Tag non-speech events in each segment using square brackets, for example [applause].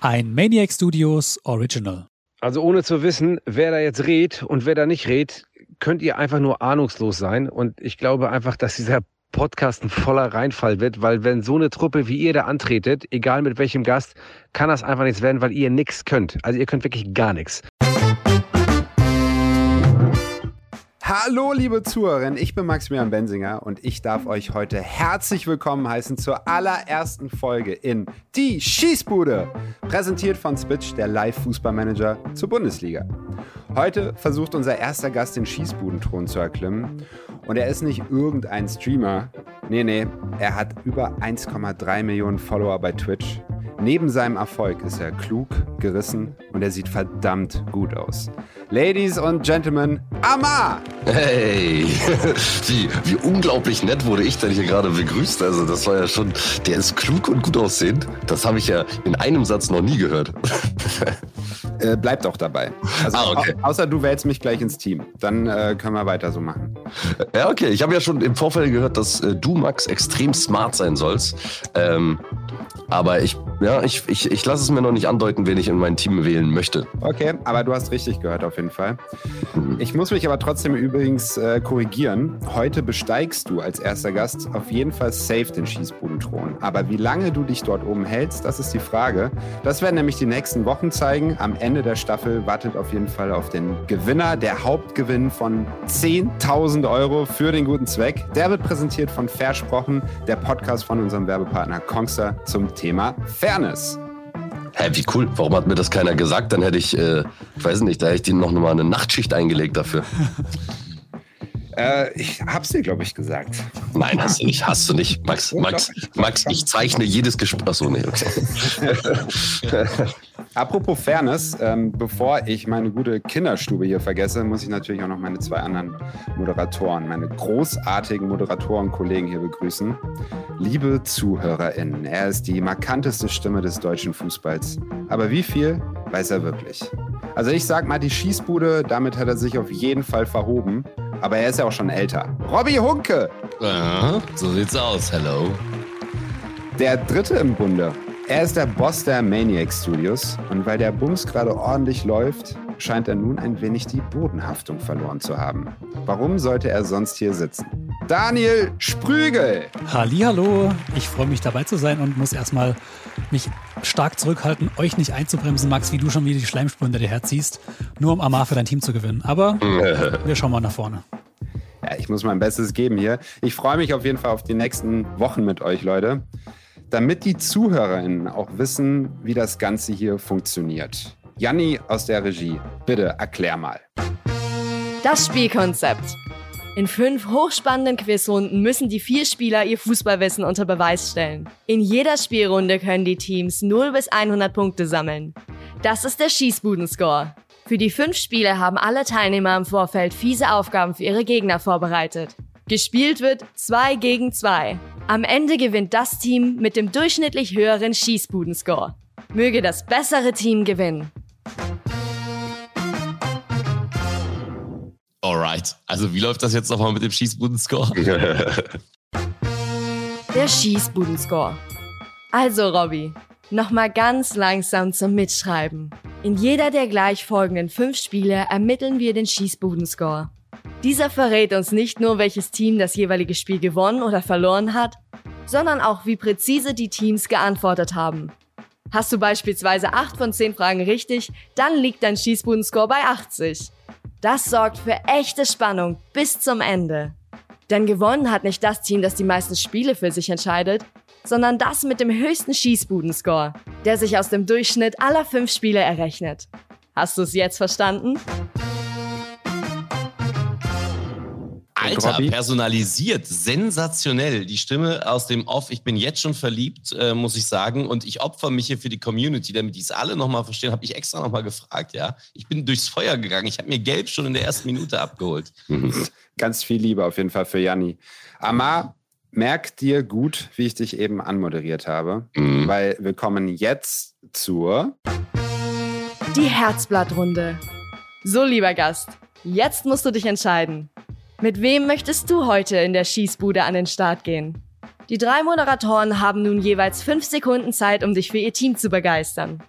Ein Maniac Studios Original. Also ohne zu wissen, wer da jetzt redet und wer da nicht redet, könnt ihr einfach nur ahnungslos sein. Und ich glaube einfach, dass dieser Podcast ein voller Reinfall wird, weil wenn so eine Truppe wie ihr da antretet, egal mit welchem Gast, kann das einfach nichts werden, weil ihr nichts könnt. Also ihr könnt wirklich gar nichts. Hallo, liebe Zuhörerinnen, ich bin Maximilian Bensinger und ich darf euch heute herzlich willkommen heißen zur allerersten Folge in Die Schießbude, präsentiert von Switch, der Live-Fußballmanager zur Bundesliga. Heute versucht unser erster Gast den Schießbudenthron zu erklimmen und er ist nicht irgendein Streamer. Nee, nee, er hat über 1,3 Millionen Follower bei Twitch. Neben seinem Erfolg ist er klug, gerissen und er sieht verdammt gut aus. Ladies und Gentlemen, Amma! Hey, [laughs] wie, wie unglaublich nett wurde ich denn hier gerade begrüßt. Also das war ja schon, der ist klug und gut aussehend. Das habe ich ja in einem Satz noch nie gehört. [laughs] Äh, bleib doch dabei. Also, Ah, okay. au außer du wählst mich gleich ins Team. Dann äh, können wir weiter so machen. Ja, okay. Ich habe ja schon im Vorfeld gehört, dass äh, du, Max, extrem smart sein sollst. Ähm, aber ich, ja, ich, ich, ich lasse es mir noch nicht andeuten, wen ich in mein Team wählen möchte. Okay, aber du hast richtig gehört auf jeden Fall. Ich muss mich aber trotzdem übrigens äh, korrigieren. Heute besteigst du als erster Gast auf jeden Fall safe den Schießbudenthron. Aber wie lange du dich dort oben hältst, das ist die Frage. Das werden nämlich die nächsten Wochen zeigen. Am Ende der Staffel wartet auf jeden Fall auf den Gewinner. Der Hauptgewinn von 10.000 Euro für den guten Zweck. Der wird präsentiert von Versprochen, der Podcast von unserem Werbepartner Kongster zum Thema Fairness. Hä, wie cool. Warum hat mir das keiner gesagt? Dann hätte ich, äh, ich weiß nicht, da hätte ich dir noch mal eine Nachtschicht eingelegt dafür. [laughs] Äh, ich hab's dir, glaube ich, gesagt. Nein, hast du nicht, hast du nicht. Max, Max, Max, ich zeichne jedes Gespräch. Achso, nee, okay. [laughs] Apropos Fairness, ähm, bevor ich meine gute Kinderstube hier vergesse, muss ich natürlich auch noch meine zwei anderen Moderatoren, meine großartigen Moderatoren-Kollegen hier begrüßen. Liebe ZuhörerInnen, er ist die markanteste Stimme des deutschen Fußballs. Aber wie viel weiß er wirklich? Also ich sag mal, die Schießbude, damit hat er sich auf jeden Fall verhoben. Aber er ist ja auch schon älter. Robby Hunke, Aha, so sieht's aus. Hello. Der dritte im Bunde. Er ist der Boss der Maniac Studios und weil der Bums gerade ordentlich läuft, scheint er nun ein wenig die Bodenhaftung verloren zu haben. Warum sollte er sonst hier sitzen? Daniel Sprügel! Hallihallo, ich freue mich dabei zu sein und muss erstmal mich stark zurückhalten, euch nicht einzubremsen, Max, wie du schon wieder die Schleimspur hinter dir herziehst, nur um Amar für dein Team zu gewinnen. Aber [laughs] wir schauen mal nach vorne. Ja, ich muss mein Bestes geben hier. Ich freue mich auf jeden Fall auf die nächsten Wochen mit euch, Leute. Damit die ZuhörerInnen auch wissen, wie das Ganze hier funktioniert. Janni aus der Regie, bitte erklär mal. Das Spielkonzept. In fünf hochspannenden Quizrunden müssen die vier Spieler ihr Fußballwissen unter Beweis stellen. In jeder Spielrunde können die Teams 0 bis 100 Punkte sammeln. Das ist der Schießbudenscore. Für die fünf Spiele haben alle Teilnehmer im Vorfeld fiese Aufgaben für ihre Gegner vorbereitet. Gespielt wird 2 gegen 2. Am Ende gewinnt das Team mit dem durchschnittlich höheren Schießbudenscore. Möge das bessere Team gewinnen. Alright. Also, wie läuft das jetzt nochmal mit dem Schießbudenscore? [laughs] Der Schießbudenscore. Also, Robby, nochmal ganz langsam zum Mitschreiben. In jeder der gleich folgenden fünf Spiele ermitteln wir den Schießbudenscore. Dieser verrät uns nicht nur, welches Team das jeweilige Spiel gewonnen oder verloren hat, sondern auch, wie präzise die Teams geantwortet haben. Hast du beispielsweise 8 von 10 Fragen richtig, dann liegt dein Schießbudenscore bei 80. Das sorgt für echte Spannung bis zum Ende. Denn gewonnen hat nicht das Team, das die meisten Spiele für sich entscheidet, sondern das mit dem höchsten Schießbudenscore, der sich aus dem Durchschnitt aller fünf Spiele errechnet. Hast du es jetzt verstanden? Alter, Robby? personalisiert, sensationell. Die Stimme aus dem Off. Ich bin jetzt schon verliebt, äh, muss ich sagen. Und ich opfer mich hier für die Community, damit die es alle nochmal verstehen. Habe ich extra nochmal gefragt, ja. Ich bin durchs Feuer gegangen. Ich habe mir Gelb schon in der ersten Minute abgeholt. Ganz viel Liebe auf jeden Fall für Janni. Amar, merk dir gut, wie ich dich eben anmoderiert habe, Mhm. weil wir kommen jetzt zur Die Herzblattrunde. So, lieber Gast, jetzt musst du dich entscheiden. Mit wem möchtest du heute in der Schießbude an den Start gehen? Die drei Moderatoren haben nun jeweils fünf Sekunden Zeit, um dich für ihr Team zu begeistern.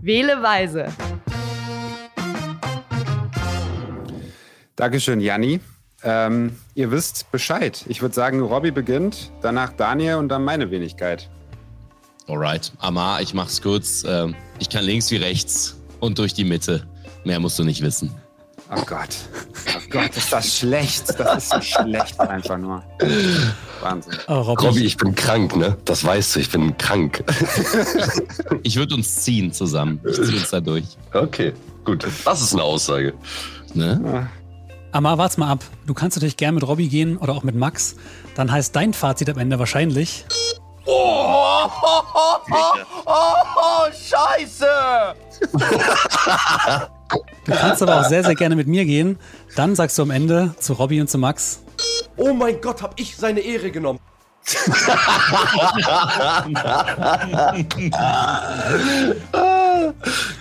Wähle weise. Dankeschön, Janni. Ähm, ihr wisst Bescheid. Ich würde sagen, Robby beginnt, danach Daniel und dann meine Wenigkeit. Alright. Amar, ich mach's kurz. Ähm, ich kann links wie rechts und durch die Mitte. Mehr musst du nicht wissen. Oh Gott. Oh Gott, ist das schlecht. Das ist so schlecht einfach nur. Wahnsinn. Oh, Robby, Robby, ich bin krank, ne? Das weißt du, ich bin krank. [laughs] Ich würde uns ziehen zusammen. Ich zieh uns da durch. Okay, gut. Das ist eine Aussage. Ne? Amar, warte mal ab. Du kannst natürlich gern mit Robby gehen oder auch mit Max. Dann heißt dein Fazit am Ende wahrscheinlich. [laughs] [laughs] Du kannst aber auch sehr, sehr gerne mit mir gehen. Dann sagst du am Ende zu Robby und zu Max. Oh mein Gott, hab ich seine Ehre genommen.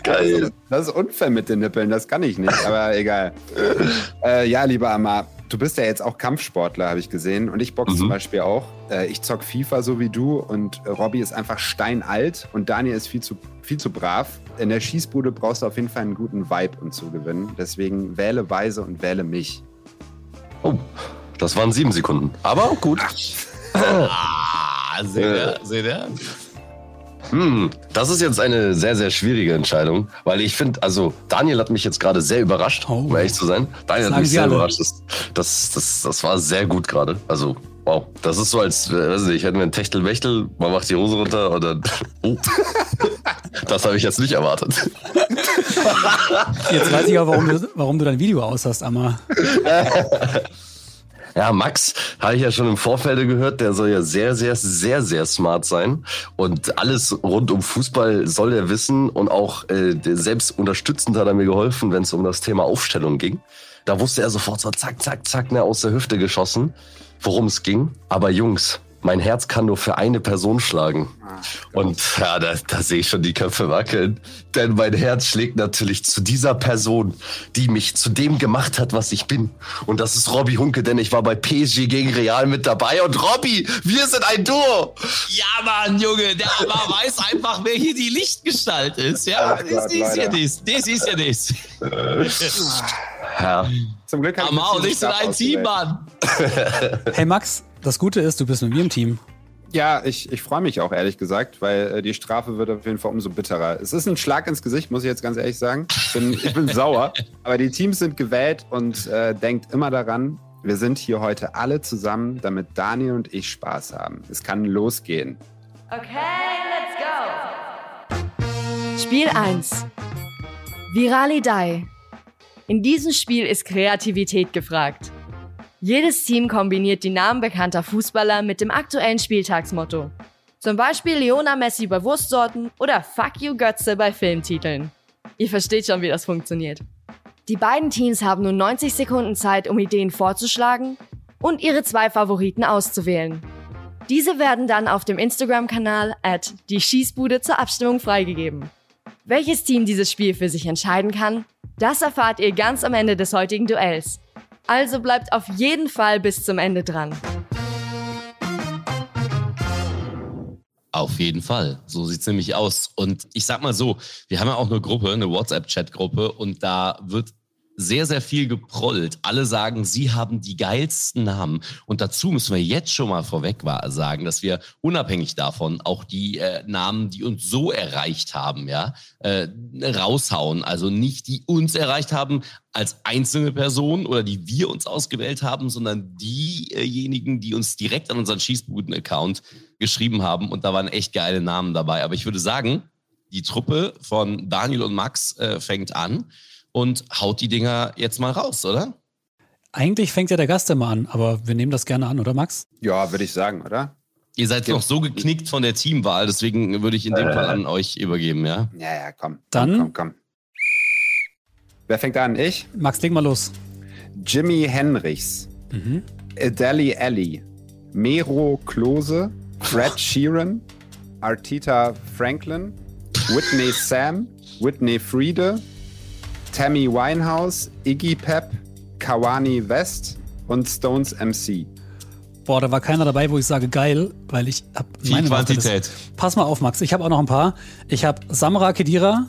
Geil. Das ist unfair mit den Nippeln, das kann ich nicht, aber egal. Äh, ja, lieber Amar, du bist ja jetzt auch Kampfsportler, habe ich gesehen. Und ich boxe Mhm. zum Beispiel auch. Äh, ich zock FIFA so wie du und Robby ist einfach steinalt und Daniel ist viel zu, viel zu brav. In der Schießbude brauchst du auf jeden Fall einen guten Vibe, um zu gewinnen. Deswegen wähle weise und wähle mich. Oh, das waren sieben Sekunden. Aber gut. Ah, seht ihr? Seht ihr? Hm, das ist jetzt eine sehr, sehr schwierige Entscheidung, weil ich finde, also Daniel hat mich jetzt gerade sehr überrascht, Oh. um ehrlich zu sein. Daniel hat mich sehr alle. überrascht. Das, das, das, das war sehr gut gerade. Also, wow. Das ist so, als, äh, weiß nicht, hätten wir ein Techtelmechtel, man macht die Hose runter und dann. [laughs] Oh. das habe ich jetzt nicht erwartet. Jetzt weiß ich auch, warum du, warum du dein Video aus hast, Amar. Ja, Max habe ich ja schon im Vorfeld gehört, der soll ja sehr, sehr, sehr, sehr smart sein. Und alles rund um Fußball soll er wissen. Und auch äh, selbst unterstützend hat er mir geholfen, wenn es um das Thema Aufstellung ging. Da wusste er sofort so zack, zack, zack, ne, aus der Hüfte geschossen, worum es ging. Aber Jungs, mein Herz kann nur für eine Person schlagen. Und ja, da, da sehe ich schon die Köpfe wackeln. Denn mein Herz schlägt natürlich zu dieser Person, die mich zu dem gemacht hat, was ich bin. Und das ist Robby Hunke, denn ich war bei PSG gegen Real mit dabei. Und Robby, wir sind ein Duo. Ja, Mann, Junge, der Amar [laughs] weiß einfach, wer hier die Lichtgestalt ist. Ja, Ach das, Gott, das ist ja das. Das ist ja das. Ja, Zum Glück habe ich Amar und ich sind ein Team. Mann. [laughs] Hey Max, das Gute ist, du bist mit mir im Team. Ja, ich, ich freue mich auch, ehrlich gesagt, weil äh, die Strafe wird auf jeden Fall umso bitterer. Es ist ein Schlag ins Gesicht, muss ich jetzt ganz ehrlich sagen. Ich bin, ich bin [laughs] sauer, aber die Teams sind gewählt und äh, denkt immer daran, wir sind hier heute alle zusammen, damit Daniel und ich Spaß haben. Es kann losgehen. Okay, let's go. Spiel 1. Virali Dai. In diesem Spiel ist Kreativität gefragt. Jedes Team kombiniert die Namen bekannter Fußballer mit dem aktuellen Spieltagsmotto. Zum Beispiel Leona Messi bei Wurstsorten oder Fuck you Götze bei Filmtiteln. Ihr versteht schon, wie das funktioniert. Die beiden Teams haben nun 90 Sekunden Zeit, um Ideen vorzuschlagen und ihre zwei Favoriten auszuwählen. Diese werden dann auf dem Instagram-Kanal at die Schießbude zur Abstimmung freigegeben. Welches Team dieses Spiel für sich entscheiden kann, das erfahrt ihr ganz am Ende des heutigen Duells. Also bleibt auf jeden Fall bis zum Ende dran. Auf jeden Fall. So sieht's nämlich aus. Und ich sag mal so, wir haben ja auch eine Gruppe, eine WhatsApp-Chat-Gruppe und da wird sehr, sehr viel geprollt. Alle sagen, sie haben die geilsten Namen. Und dazu müssen wir jetzt schon mal vorweg sagen, dass wir unabhängig davon auch die äh, Namen, die uns so erreicht haben, ja, äh, raushauen. Also nicht die uns erreicht haben als einzelne Person oder die wir uns ausgewählt haben, sondern diejenigen, die uns direkt an unseren Schießbuden-Account geschrieben haben. Und da waren echt geile Namen dabei. Aber ich würde sagen, die Truppe von Daniel und Max äh, fängt an und haut die Dinger jetzt mal raus, oder? Eigentlich fängt ja der Gast immer an, aber wir nehmen das gerne an, oder Max? Ja, würde ich sagen, oder? Ihr seid Ja. noch so geknickt von der Teamwahl, deswegen würde ich in dem Fall an euch übergeben, ja? Ja, ja, komm. Dann- Komm, komm, komm. Wer fängt an? Ich? Max, leg mal los. Jimmy Henrichs. Mhm. Adeli Alley. Mero Klose. Fred [laughs] Sheeran. Artita Franklin. Whitney Sam. Whitney Friede. Tammy Winehouse. Iggy Pep. Kawani West. Und Stones MC. Boah, da war keiner dabei, wo ich sage geil, weil ich hab Viel meine Quantität. Pass mal auf, Max. Ich habe auch noch ein paar. Ich habe Samra Kedira,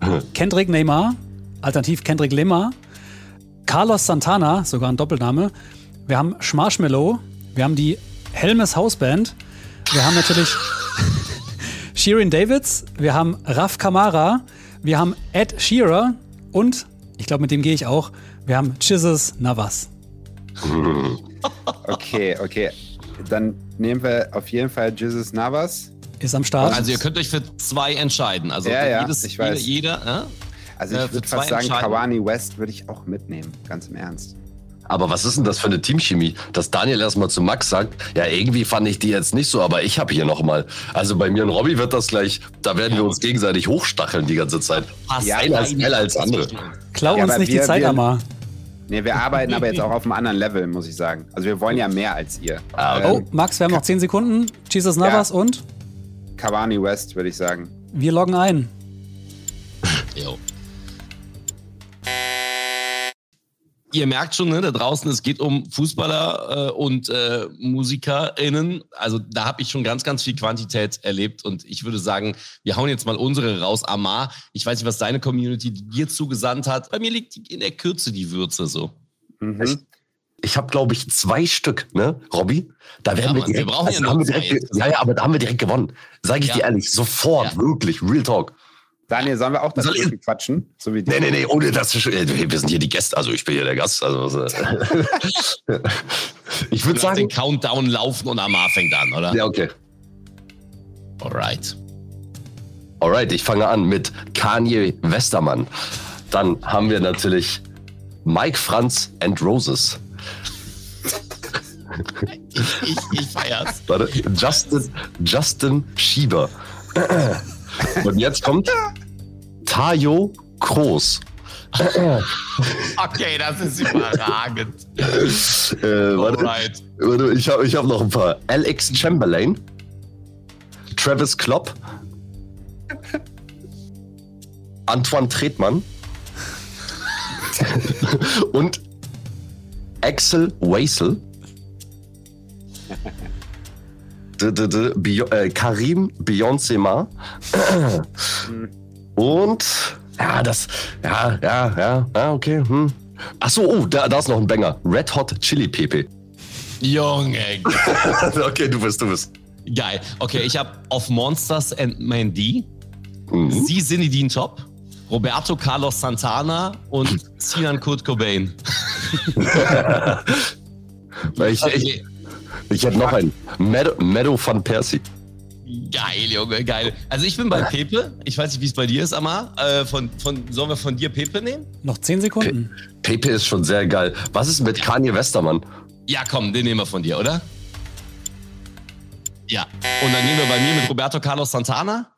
[laughs] Kendrick Neymar, alternativ Kendrick Lemar, Carlos Santana, sogar ein Doppelname. Wir haben Schmarshmallow, wir haben die Helmes Hausband, wir haben natürlich [laughs] Shirin Davids, wir haben Raf Kamara, wir haben Ed Shearer und, ich glaube, mit dem gehe ich auch, wir haben Jesus Navas. [laughs] Okay, okay. Dann nehmen wir auf jeden Fall Jesus Navas. Ist am Start. Also ihr könnt euch für zwei entscheiden. Also Ja, ja, jedes, ich weiß. jeder, jeder Also Äh, ich für würde fast sagen. Kawani West würde ich auch mitnehmen, ganz im Ernst. Aber was ist denn das für eine Teamchemie, dass Daniel erstmal zu Max sagt, ja, irgendwie fand ich die jetzt nicht so, aber ich habe hier nochmal. Also bei mir und Robby wird das gleich, da werden wir uns gegenseitig hochstacheln die ganze Zeit. passt Ja, einer ist schneller als andere. Klau Ja, uns nicht wir- die Zeit, Amar. Nee, wir arbeiten aber jetzt auch auf einem anderen Level, muss ich sagen. Also wir wollen ja mehr als ihr. Ah. Oh, Max, wir haben noch 10 Sekunden. Jesus Navas und Kawani West, würde ich sagen. wir loggen ein. [laughs] Jo. Ihr merkt schon, ne, da draußen, es geht um Fußballer äh, und äh, MusikerInnen. Also da habe ich schon ganz, ganz viel Quantität erlebt und ich würde sagen, wir hauen jetzt mal unsere raus. Amar, ich weiß nicht, was deine Community dir zugesandt hat. Bei mir liegt in der Kürze die Würze so. Mhm. Echt? Ich habe, glaube ich, zwei Stück, ne, Robby? Da werden Ja, wir Mann, wir direkt, brauchen ja also nur haben wir direkt, ja, ja, aber da haben wir direkt gewonnen. Sage ich Ja. dir ehrlich, sofort, Ja. wirklich, Real Talk. Daniel, sollen wir auch Soll ich- dazwischen quatschen? So wie die. Nee, nee, nee, ohne das. Wir sind hier die Gäste, also ich bin hier der Gast. Also, äh, [laughs] ich würde lass den sagen. Countdown laufen und Amar fängt an, oder? Ja, okay. Alright. Alright, ich fange an mit Kanye Westermann. Dann haben wir natürlich Mike Franz and Roses. Ich, ich feier's. Warte, Justin, Justin Schieber. Und jetzt kommt Tayo Kroos. Okay, das ist überragend. Äh, warte, warte, ich habe ich hab noch ein paar. Alex Chamberlain. Travis Klopp. Antoine Tretmann. [laughs] Und Axel Wasel. D -d -d Bio äh, Karim Beyoncé Und ja, das, ja, ja, ja, ja, okay. Hm. Ach so, oh, da, da ist noch ein Banger. Red Hot Chili Pepe. Junge, [laughs] okay, du bist, du bist. geil. Okay, ich habe auf Monsters and Mandy, Mhm. Sie Zinedine Top, Roberto Carlos Santana und Sinan Kurt Cobain. [laughs] Weil Ich, ich, Okay. Ich hätte noch einen. Meadow, Meadow van Persie. Geil, Junge, geil. Also ich bin bei Pepe. Ich weiß nicht, wie es bei dir ist, Amar. Äh, von, von, sollen wir von dir Pepe nehmen? Noch 10 Sekunden. Pepe ist schon sehr geil. Was ist mit Kanye Westermann? Ja, komm, den nehmen wir von dir, oder? Ja. Und dann nehmen wir bei mir mit Roberto Carlos Santana.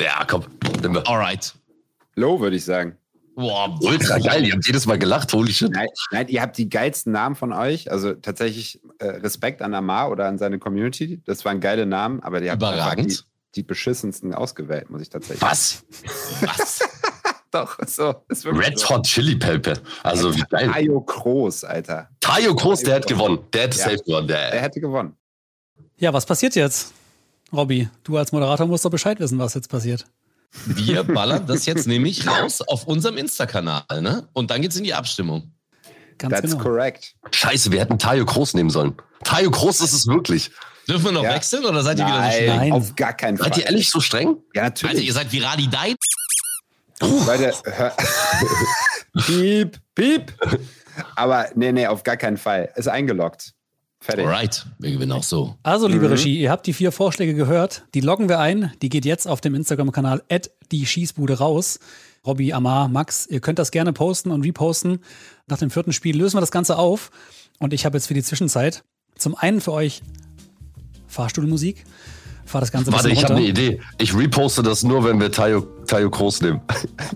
Ja, komm, nimm wir. Alright. Low, würde ich sagen. Boah, Ultra geil, ihr habt jedes Mal gelacht, holy shit. Nein, nein, ihr habt die geilsten Namen von euch. Also tatsächlich äh, Respekt an Amar oder an seine Community. Das waren geile Namen, aber die habt Überragend. die, die beschissensten ausgewählt, muss ich tatsächlich Was? Was? [laughs] Doch, so. Red so. Hot Chili Pepe. Also wie geil. Ayo Kroos, Alter. Tayo Groß, der hat gewonnen. Der hätte Ja. safe gewonnen. Er Der, hätte gewonnen. Ja, was passiert jetzt? Robby, du als Moderator musst doch Bescheid wissen, was jetzt passiert. Wir ballern das jetzt nämlich raus auf unserem Insta-Kanal, ne? Und dann geht's in die Abstimmung. Ganz That's genau. correct. Scheiße, wir hätten Tayo Groß nehmen sollen. Tayo Groß ist es wirklich. Dürfen wir noch Ja. wechseln oder seid ihr wieder so Nein, schnell? Nein. auf gar keinen Fall. Seid ihr ehrlich so streng? Ja, Alter, natürlich. ihr seid virali deit. Leute, hör. [laughs] piep, piep. Aber nee, nee, auf gar keinen Fall. Ist eingeloggt. Fertig. Alright, wir gewinnen auch so. Also, liebe Mhm. Regie, ihr habt die vier Vorschläge gehört. Die loggen wir ein. Die geht jetzt auf dem Instagram-Kanal die Schießbude raus. Robby, Amar, Max, ihr könnt das gerne posten und reposten. Nach dem vierten Spiel lösen wir das Ganze auf. Und ich habe jetzt für die Zwischenzeit zum einen für euch Fahrstuhlmusik. Fahr das Ganze Warte, ich habe eine Idee. Ich reposte das nur, wenn wir Tayo, Tayo Groß nehmen.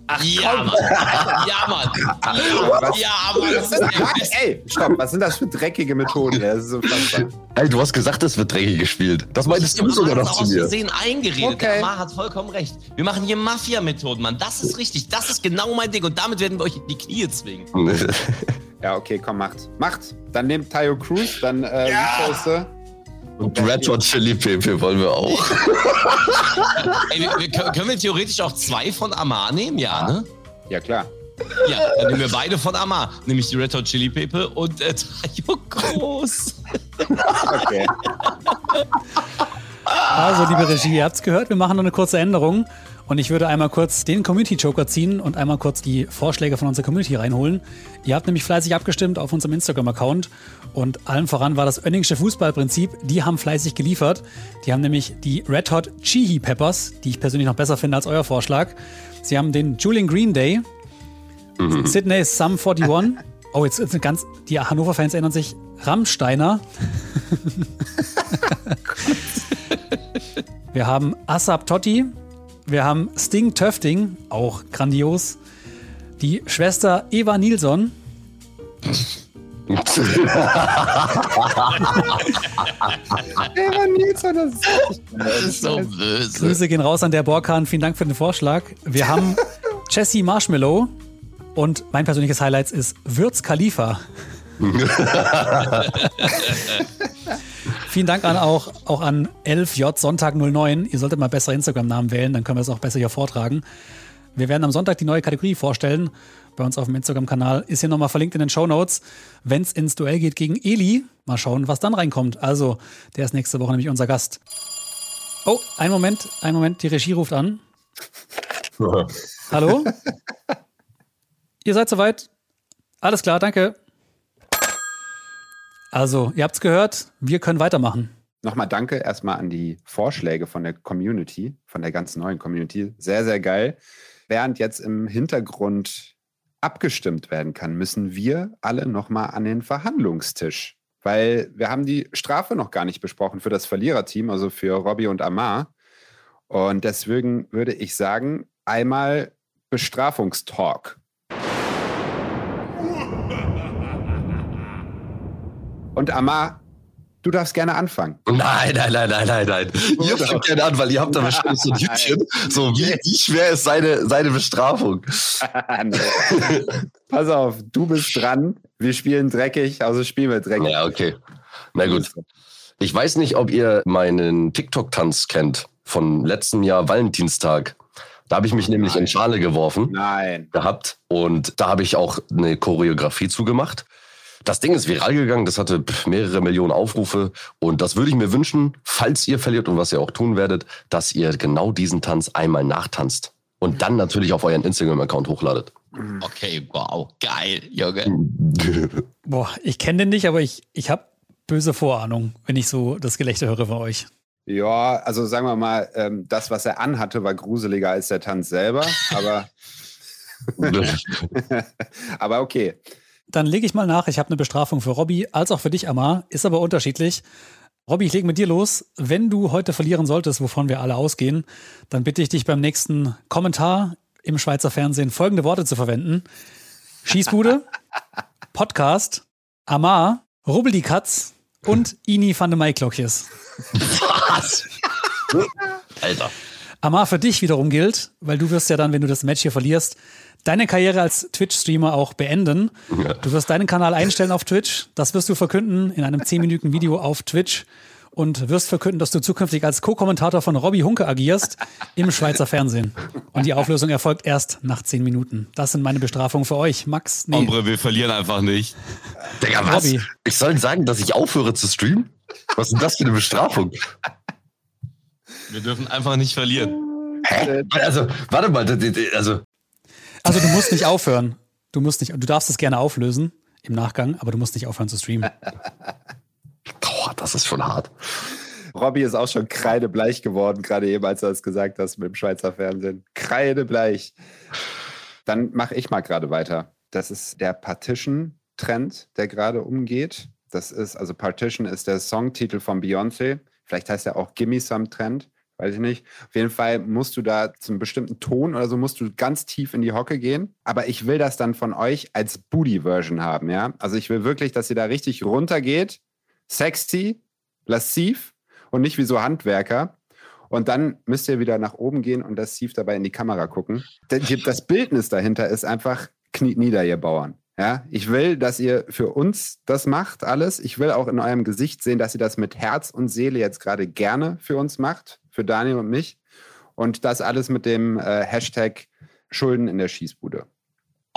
Ach ja, Mann. [laughs] Ja, Mann. Ja, ja Mann. Das ist der. Ey, stopp, was sind das für dreckige Methoden? Das ist so. Ey, du hast gesagt, es wird dreckig gespielt. Das meintest du sogar noch zu mir. Versehen eingeredet. Okay. Der Amar hat vollkommen recht. Wir machen hier Mafia-Methoden, Mann. Das ist richtig. Das ist genau mein Ding. Und damit werden wir euch in die Knie zwingen. [laughs] Ja, okay, komm, macht. Macht. Dann nehmt Tayo Cruz, dann äh, Ja. reposte. Und Red Hot Chili Pepe wollen wir auch. [laughs] Ey, wir, wir, können wir theoretisch auch zwei von Amar nehmen? Ja, ne? Ja, klar. Ja, dann nehmen wir beide von Amar. Nämlich die Red Hot Chili Pepe und äh, Tayo Groß. Okay. Also, liebe Regie, ihr habt's gehört, wir machen noch eine kurze Änderung. Und ich würde einmal kurz den Community Joker ziehen und einmal kurz die Vorschläge von unserer Community reinholen. Ihr habt nämlich fleißig abgestimmt auf unserem Instagram-Account und allen voran war das Önningsche Fußballprinzip. Die haben fleißig geliefert. Die haben nämlich die Red Hot Chili Peppers, die ich persönlich noch besser finde als euer Vorschlag. Sie haben den Julian Green Day, Sydney Sum 41. Oh, jetzt eine ganz, die Hannover-Fans erinnern sich, Rammsteiner. [laughs] Wir haben Asap Totti, wir haben Sting Töfting, auch grandios. Die Schwester Eva Nilsson. Eva Nilsson, das ist Das ist so böse. Grüße gehen raus an der Borkan. Vielen Dank für den Vorschlag. Wir haben [laughs] Jesse Marshmallow. Und mein persönliches Highlight ist Würz Khalifa. [laughs] Vielen Dank an auch, auch an 11J Sonntag 09. Ihr solltet mal bessere Instagram-Namen wählen, dann können wir es auch besser hier vortragen. Wir werden am Sonntag die neue Kategorie vorstellen. Bei uns auf dem Instagram-Kanal ist hier nochmal verlinkt in den Show Notes. Wenn es ins Duell geht gegen Eli, mal schauen, was dann reinkommt. Also, der ist nächste Woche nämlich unser Gast. Oh, einen Moment, einen Moment, die Regie ruft an. [laughs] Hallo? Ihr seid soweit? Alles klar, danke. Also, ihr habt's gehört, wir können weitermachen. Nochmal danke erstmal an die Vorschläge von der Community, von der ganz neuen Community. Sehr, sehr geil. Während jetzt im Hintergrund abgestimmt werden kann, müssen wir alle nochmal an den Verhandlungstisch. Weil wir haben die Strafe noch gar nicht besprochen für das Verliererteam, also für Robbie und Amar. Und deswegen würde ich sagen, einmal Bestrafungstalk. Und Amar, du darfst gerne anfangen. Nein, nein, nein, nein, nein, nein. Ihr fangt gerne an, weil ihr habt da wahrscheinlich so ein Hütchen. So, wie, wie schwer ist seine, seine Bestrafung? [laughs] Pass auf, du bist dran. Wir spielen dreckig, also spielen wir dreckig. Ja, okay. Na gut. Ich weiß nicht, ob ihr meinen TikTok-Tanz kennt von letztem Jahr Valentinstag. Da habe ich mich nämlich in Schale geworfen Nein. gehabt und da habe ich auch eine Choreografie zugemacht. Das Ding ist viral gegangen, das hatte mehrere Millionen Aufrufe und das würde ich mir wünschen, falls ihr verliert und was ihr auch tun werdet, dass ihr genau diesen Tanz einmal nachtanzt und dann natürlich auf euren Instagram-Account hochladet. Okay, wow, geil, Junge. [laughs] Boah, ich kenne den nicht, aber ich, ich habe böse Vorahnung, wenn ich so das Gelächter höre von euch. Ja, also sagen wir mal, ähm, das, was er anhatte, war gruseliger als der Tanz selber, aber, [laughs] [laughs] aber okay. Dann lege ich mal nach. Ich habe eine Bestrafung für Robby, als auch für dich, Amar. Ist aber unterschiedlich. Robby, ich lege mit dir los. Wenn du heute verlieren solltest, wovon wir alle ausgehen, dann bitte ich dich beim nächsten Kommentar im Schweizer Fernsehen folgende Worte zu verwenden. Schießbude, [laughs] Podcast, Amar, Rubbel die Katz und Ini van de Maiklokjes. Was? [laughs] Alter. Amar, für dich wiederum gilt, weil du wirst ja dann, wenn du das Match hier verlierst, deine Karriere als Twitch-Streamer auch beenden. Du wirst deinen Kanal einstellen auf Twitch. Das wirst du verkünden in einem 10-minütigen Video auf Twitch und wirst verkünden, dass du zukünftig als Co-Kommentator von Robbie Hunke agierst im Schweizer Fernsehen. Und die Auflösung erfolgt erst nach 10 Minuten. Das sind meine Bestrafungen für euch. Max, nee. Ombre, wir verlieren einfach nicht. Digga, was? Robby. Ich soll sagen, dass ich aufhöre zu streamen? Was ist denn das für eine Bestrafung? Wir dürfen einfach nicht verlieren. Hä? Also, warte mal, also, Also du musst nicht aufhören. Du musst nicht, du darfst es gerne auflösen im Nachgang, aber du musst nicht aufhören zu streamen. [laughs] boah, das ist schon hart. Robby ist auch schon kreidebleich geworden, gerade eben, als du das gesagt hast mit dem Schweizer Fernsehen. Kreidebleich. Dann mache ich mal gerade weiter. Das ist der Partition-Trend, der gerade umgeht. Das ist, also Partition ist der Songtitel von Beyoncé. Vielleicht heißt er auch Gimme Some Trend. Weiß ich nicht. Auf jeden Fall musst du da zum bestimmten Ton oder so musst du ganz tief in die Hocke gehen. Aber ich will das dann von euch als Booty-Version haben, ja? Also ich will wirklich, dass ihr da richtig runtergeht. Sexy, lassiv und nicht wie so Handwerker. Und dann müsst ihr wieder nach oben gehen und lassiv dabei in die Kamera gucken. Das Bildnis dahinter ist einfach kniet nieder, ihr Bauern. Ja, ich will, dass ihr für uns das macht, alles. Ich will auch in eurem Gesicht sehen, dass ihr das mit Herz und Seele jetzt gerade gerne für uns macht, für Daniel und mich. Und das alles mit dem äh, Hashtag Schulden in der Schießbude.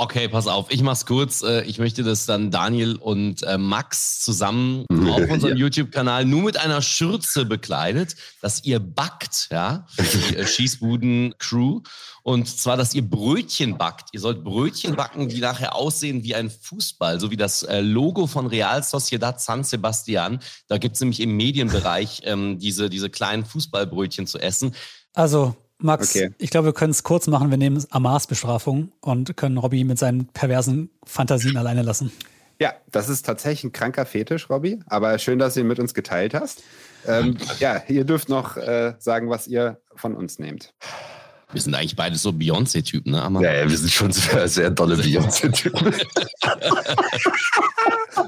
Okay, pass auf, ich mach's kurz. Äh, Ich möchte, dass dann Daniel und äh, Max zusammen auf unserem [laughs] Ja. YouTube-Kanal nur mit einer Schürze bekleidet, dass ihr backt, ja, für die äh, [laughs] Schießbuden-Crew. Und zwar, dass ihr Brötchen backt. Ihr sollt Brötchen backen, die nachher aussehen wie ein Fußball, so wie das äh, Logo von Real Sociedad San Sebastian. Da gibt's nämlich im Medienbereich ähm, diese, diese kleinen Fußballbrötchen zu essen. Also, Max, Okay. ich glaube, wir können es kurz machen. Wir nehmen Amars Bestrafung und können Robby mit seinen perversen Fantasien alleine lassen. Ja, das ist tatsächlich ein kranker Fetisch, Robby. Aber schön, dass du ihn mit uns geteilt hast. Ähm, ja, ihr dürft noch äh, sagen, was ihr von uns nehmt. Wir sind eigentlich beide so Beyoncé-Typen, ne? Aber Ja, ja, wir sind schon sehr, [laughs] sehr dolle Beyoncé-Typen. [laughs]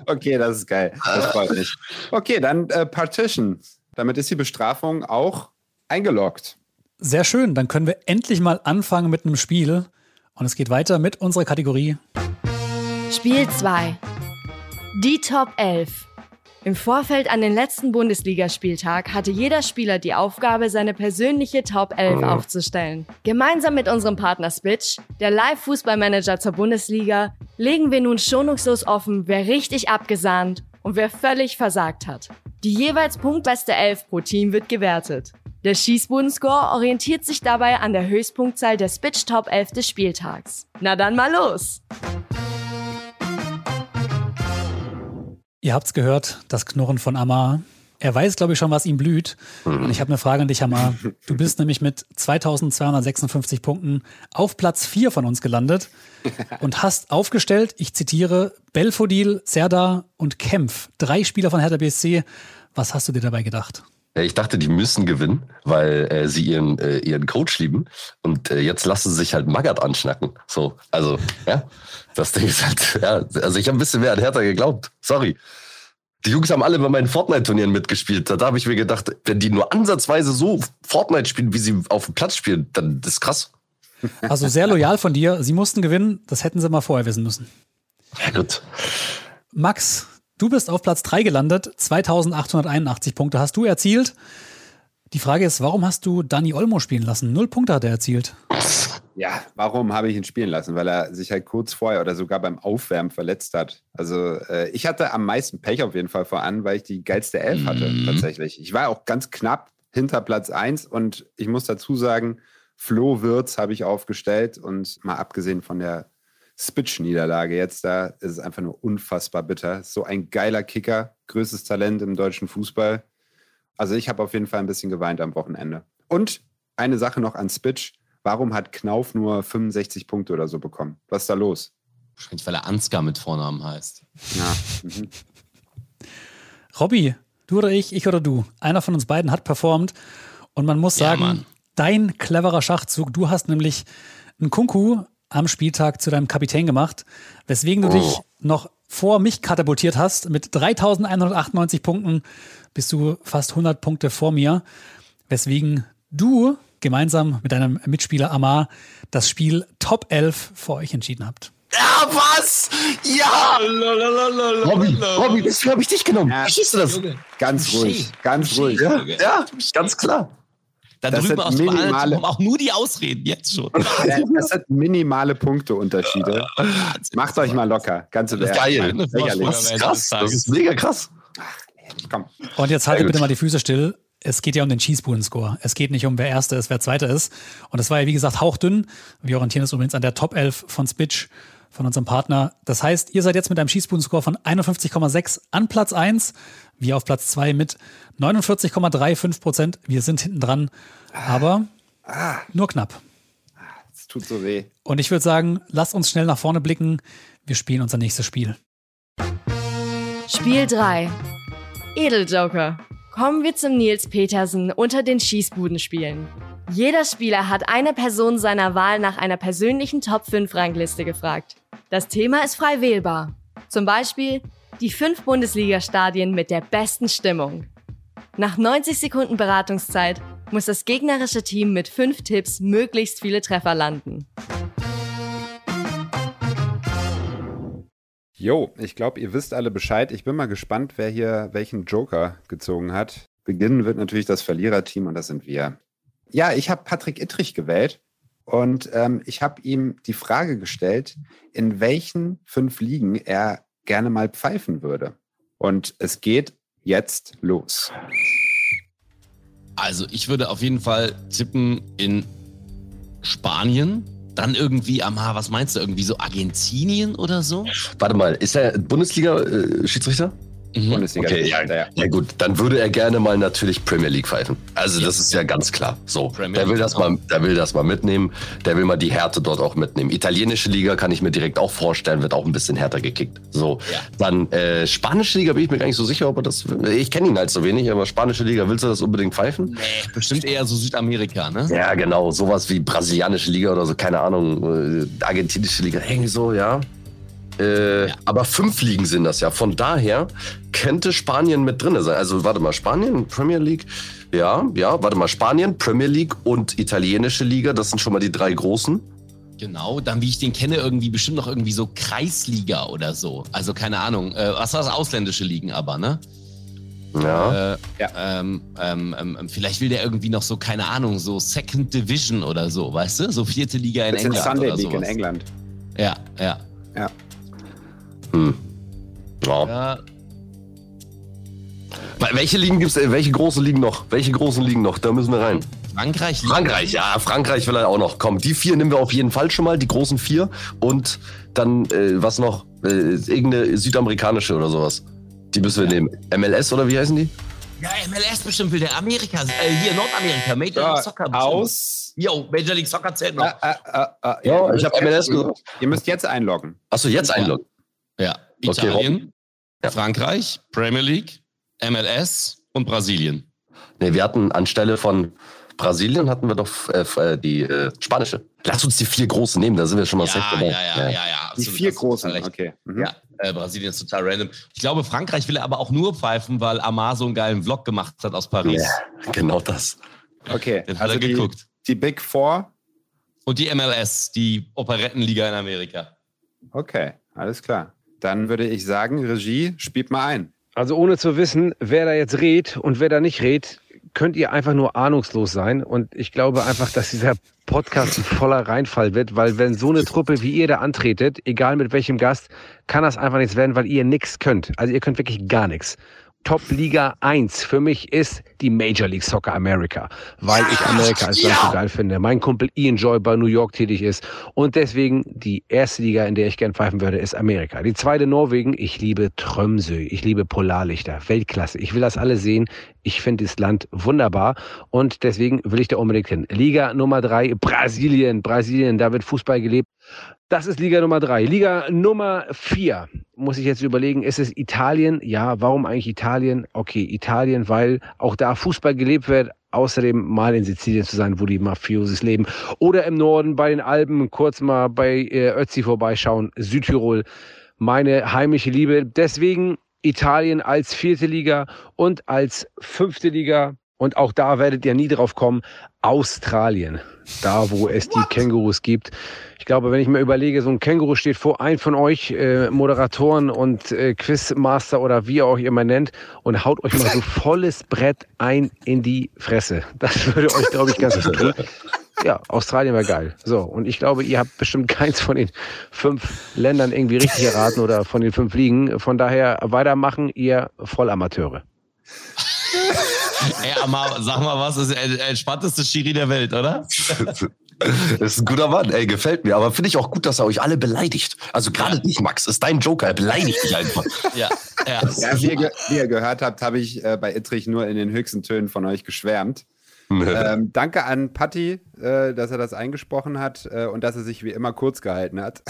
Okay, das ist geil. Das freut mich. Okay, dann äh, Partition. Damit ist die Bestrafung auch eingeloggt. Sehr schön, dann können wir endlich mal anfangen mit einem Spiel. Und es geht weiter mit unserer Kategorie. Spiel 2. Die Top 11. Im Vorfeld an den letzten Bundesligaspieltag hatte jeder Spieler die Aufgabe, seine persönliche Top 11 aufzustellen. Gemeinsam mit unserem Partner Spitch, der Live-Fußballmanager zur Bundesliga, legen wir nun schonungslos offen, wer richtig abgesahnt und wer völlig versagt hat. Die jeweils punktbeste 11 pro Team wird gewertet. Der Schießbudenscore orientiert sich dabei an der Höchstpunktzahl der Spitch Top 11 des Spieltags. Na dann mal los! Ihr habt's gehört, das Knurren von Amar. Er weiß, glaube ich, schon, was ihm blüht. Und ich habe eine Frage an dich, Amar. [laughs] Du bist nämlich mit 2256 Punkten auf Platz 4 von uns gelandet [laughs] und hast aufgestellt, ich zitiere, Belfodil, Serdar und Kempf. Drei Spieler von Hertha BSC. Was hast du dir dabei gedacht? Ja, Ich dachte, die müssen gewinnen, weil äh, sie ihren, äh, ihren Coach lieben. Und äh, jetzt lassen sie sich halt Magath anschnacken. So, also, ja, das Ding ist halt, ja, also ich habe ein bisschen mehr an Hertha geglaubt. Sorry. Die Jungs haben alle bei meinen Fortnite-Turnieren mitgespielt. Da habe ich mir gedacht, wenn die nur ansatzweise so Fortnite spielen, wie sie auf dem Platz spielen, dann das ist krass. Also sehr loyal von dir. Sie mussten gewinnen. Das hätten sie mal vorher wissen müssen. Ja, gut. Max, du bist auf Platz 3 gelandet. 2881 Punkte hast du erzielt. Die Frage ist, warum hast du Dani Olmo spielen lassen? Null Punkte hat er erzielt. Ja, warum habe ich ihn spielen lassen? Weil er sich halt kurz vorher oder sogar beim Aufwärmen verletzt hat. Also äh, ich hatte am meisten Pech auf jeden Fall voran, weil ich die geilste Elf hatte Mhm. tatsächlich. Ich war auch ganz knapp hinter Platz 1 und ich muss dazu sagen, Flo Wirtz habe ich aufgestellt und mal abgesehen von der Spitch-Niederlage jetzt, da ist es einfach nur unfassbar bitter. So ein geiler Kicker, größtes Talent im deutschen Fußball. Also ich habe auf jeden Fall ein bisschen geweint am Wochenende. Und eine Sache noch an Spitch. Warum hat Knauf nur 65 Punkte oder so bekommen? Was ist da los? wahrscheinlich, weil er Ansgar mit Vornamen heißt. Ja, mhm. [laughs] Robby, du oder ich, ich oder du. Einer von uns beiden hat performt. Und man muss Ja, sagen, Mann. dein cleverer Schachzug, du hast nämlich einen Kunku am Spieltag zu deinem Kapitän gemacht, weswegen du Oh. dich noch vor mich katapultiert hast. Mit 3198 Punkten bist du fast 100 Punkte vor mir, weswegen du gemeinsam mit deinem Mitspieler Amar das Spiel Top 11 für euch entschieden habt. Ja, was? Ja! Robby, Robby, deswegen habe ich dich genommen. Ja. Verstehst du das? ganz ruhig, ganz ruhig. Ja, ja, ganz klar. Da Das drüben aus dem minimale- auch nur die Ausreden, jetzt schon. [laughs] Das sind minimale Punkteunterschiede. [laughs] Macht euch mal locker, ganz Das ist geil. Das ist krass. Das ist mega krass. Komm. Und jetzt haltet bitte mal die Füße still. Es geht ja um den Schießbuden-Score. Es geht nicht um, wer Erster ist, wer Zweiter ist. Und es war ja, wie gesagt, hauchdünn. Wir orientieren uns übrigens an der Top 11 von Spitch, von unserem Partner. Das heißt, ihr seid jetzt mit einem Schießbuden-Score von 51,6 an Platz 1. Wir auf Platz 2 mit 49,35 Prozent. Wir sind hinten dran, aber nur knapp. Es tut so weh. Und ich würde sagen, lasst uns schnell nach vorne blicken. Wir spielen unser nächstes Spiel. Spiel 3. Edeljoker. Kommen wir zum Nils Petersen unter den Schießbudenspielen. Jeder Spieler hat eine Person seiner Wahl nach einer persönlichen Top 5 Rangliste gefragt. Das Thema ist frei wählbar. Zum Beispiel die fünf Bundesliga-Stadien mit der besten Stimmung. Nach 90 Sekunden Beratungszeit muss das gegnerische Team mit fünf Tipps möglichst viele Treffer landen. Jo, ich glaube, ihr wisst alle Bescheid. Ich bin mal gespannt, wer hier welchen Joker gezogen hat. Beginnen wird natürlich das Verliererteam und das sind wir. Ja, ich habe Patrick Ittrich gewählt und ähm, ich habe ihm die Frage gestellt, in welchen fünf Ligen er gerne mal pfeifen würde. Und es geht jetzt los. Also ich würde auf jeden Fall tippen in Spanien. Dann irgendwie, Amar, was meinst du? Irgendwie so Argentinien oder so? Warte mal, ist er Bundesliga-Schiedsrichter? Mhm. Bundesliga. Okay, ja, ja. ja gut, dann würde er gerne mal natürlich Premier League pfeifen. Also das ist ja ganz klar. So, Premier der will das mal, der will das mal mitnehmen. Der will mal die Härte dort auch mitnehmen. Italienische Liga kann ich mir direkt auch vorstellen, wird auch ein bisschen härter gekickt. So, Ja. dann äh, spanische Liga bin ich mir gar nicht so sicher, ob er das. Ich kenne ihn halt so wenig, aber spanische Liga willst du das unbedingt pfeifen? Nee, bestimmt eher so Südamerika, ne? Ja, genau, sowas wie brasilianische Liga oder so, keine Ahnung, äh, argentinische Liga, irgendwie so, ja. Äh, Ja. Aber fünf Ligen sind das ja. Von daher könnte Spanien mit drin sein. Also warte mal, Spanien, Premier League, ja, ja, warte mal, Spanien, Premier League und italienische Liga, das sind schon mal die drei großen. Genau, dann wie ich den kenne, irgendwie bestimmt noch irgendwie so Kreisliga oder so. Also keine Ahnung. Äh, was war das? Ausländische Ligen aber, ne? Ja. Äh, ähm, ähm, ähm, vielleicht will der irgendwie noch so, keine Ahnung, so Second Division oder so, weißt du? So vierte Liga in Das England Sunday oder League in sowas. England. Ja, ja. Hm. ja. ja. Welche Ligen gibt's, äh, welche große Ligen noch? Welche großen Ligen noch? Da müssen wir rein. Frankreich. Frankreich, ja, Frankreich will er auch noch. Komm, die vier nehmen wir auf jeden Fall schon mal, die großen vier. Und dann, äh, was noch? Äh, irgendeine südamerikanische oder sowas. Die müssen wir nehmen. MLS oder wie heißen die? Ja, MLS bestimmt will der Amerika. Äh, hier Nordamerika. Major Ja, League Soccer. bestimmt. aus. Jo, Major League Soccer zählt noch. Ah, ah, ah, ah, Ja, ihr ich müsst hab MLS gesagt. Ihr müsst jetzt einloggen. Achso, jetzt einloggen. Ja. Okay, Italien, Ja. Frankreich, Premier League, MLS und Brasilien. Nee, wir hatten anstelle von Brasilien hatten wir doch äh, äh, die äh, spanische. Lass uns die vier großen nehmen, da sind wir schon mal Ja, safe ja, dabei. ja, ja, ja, Die absolut, vier großen, okay. Mhm. Ja, äh, Brasilien ist total random. Ich glaube, Frankreich will er aber auch nur pfeifen, weil Amar so einen geilen Vlog gemacht hat aus Paris. Ja, genau das. Okay, Den hat also er die, geguckt. die Big Four. Und die MLS, die Operettenliga in Amerika. Okay, alles klar. Dann würde ich sagen, Regie, spielt mal ein. Also ohne zu wissen, wer da jetzt redet und wer da nicht redet, könnt ihr einfach nur ahnungslos sein. Und ich glaube einfach, dass dieser Podcast voller Reinfall wird, weil wenn so eine Truppe wie ihr da antretet, egal mit welchem Gast, kann das einfach nichts werden, weil ihr nichts könnt. Also ihr könnt wirklich gar nichts. Top Liga 1 für mich ist die Major League Soccer America, weil ich Amerika als Land so geil finde. Mein Kumpel Ian Joy bei New York tätig ist und deswegen die erste Liga, in der ich gern pfeifen würde, ist Amerika. Die zweite Norwegen, ich liebe Tromsø, ich liebe Polarlichter, Weltklasse. Ich will das alle sehen. Ich finde das Land wunderbar und deswegen will ich da unbedingt hin. Liga Nummer drei, Brasilien. Brasilien, da wird Fußball gelebt. Das ist Liga Nummer drei. Liga Nummer vier muss ich jetzt überlegen, ist es Italien? Ja, warum eigentlich Italien? Okay, Italien, weil auch da Fußball gelebt wird. Außerdem mal in Sizilien zu sein, wo die Mafiosis leben. Oder im Norden bei den Alpen, kurz mal bei äh, Ötzi vorbeischauen. Südtirol, meine heimische Liebe. Deswegen Italien als vierte Liga und als fünfte Liga. Und auch da werdet ihr nie drauf kommen. Australien, da wo es die Kängurus gibt. Ich glaube, wenn ich mir überlege, so ein Känguru steht vor ein von euch äh, Moderatoren und äh, Quizmaster oder wie ihr auch immer nennt und haut euch mal so [laughs] volles Brett ein in die Fresse. Das würde euch, glaube ich, ganz gut tun. Ja, Australien wäre geil. So, und ich glaube, ihr habt bestimmt keins von den fünf Ländern irgendwie richtig erraten oder von den fünf Ligen. Von daher weitermachen, ihr Vollamateure. [laughs] Ey, Amar, sag mal was, das ist der entspannteste Schiri der Welt, oder? Das [laughs] ist ein guter Mann, ey, gefällt mir. Aber finde ich auch gut, dass er euch alle beleidigt. Also gerade Ja. dich, Max, ist dein Joker. Er beleidigt dich einfach. [laughs] Ja, ja. Ja, wie, ihr, ge- wie ihr gehört habt, habe ich äh, bei Ittrich nur in den höchsten Tönen von euch geschwärmt. [laughs] Ähm, danke an Patti, äh, dass er das eingesprochen hat äh, und dass er sich wie immer kurz gehalten hat.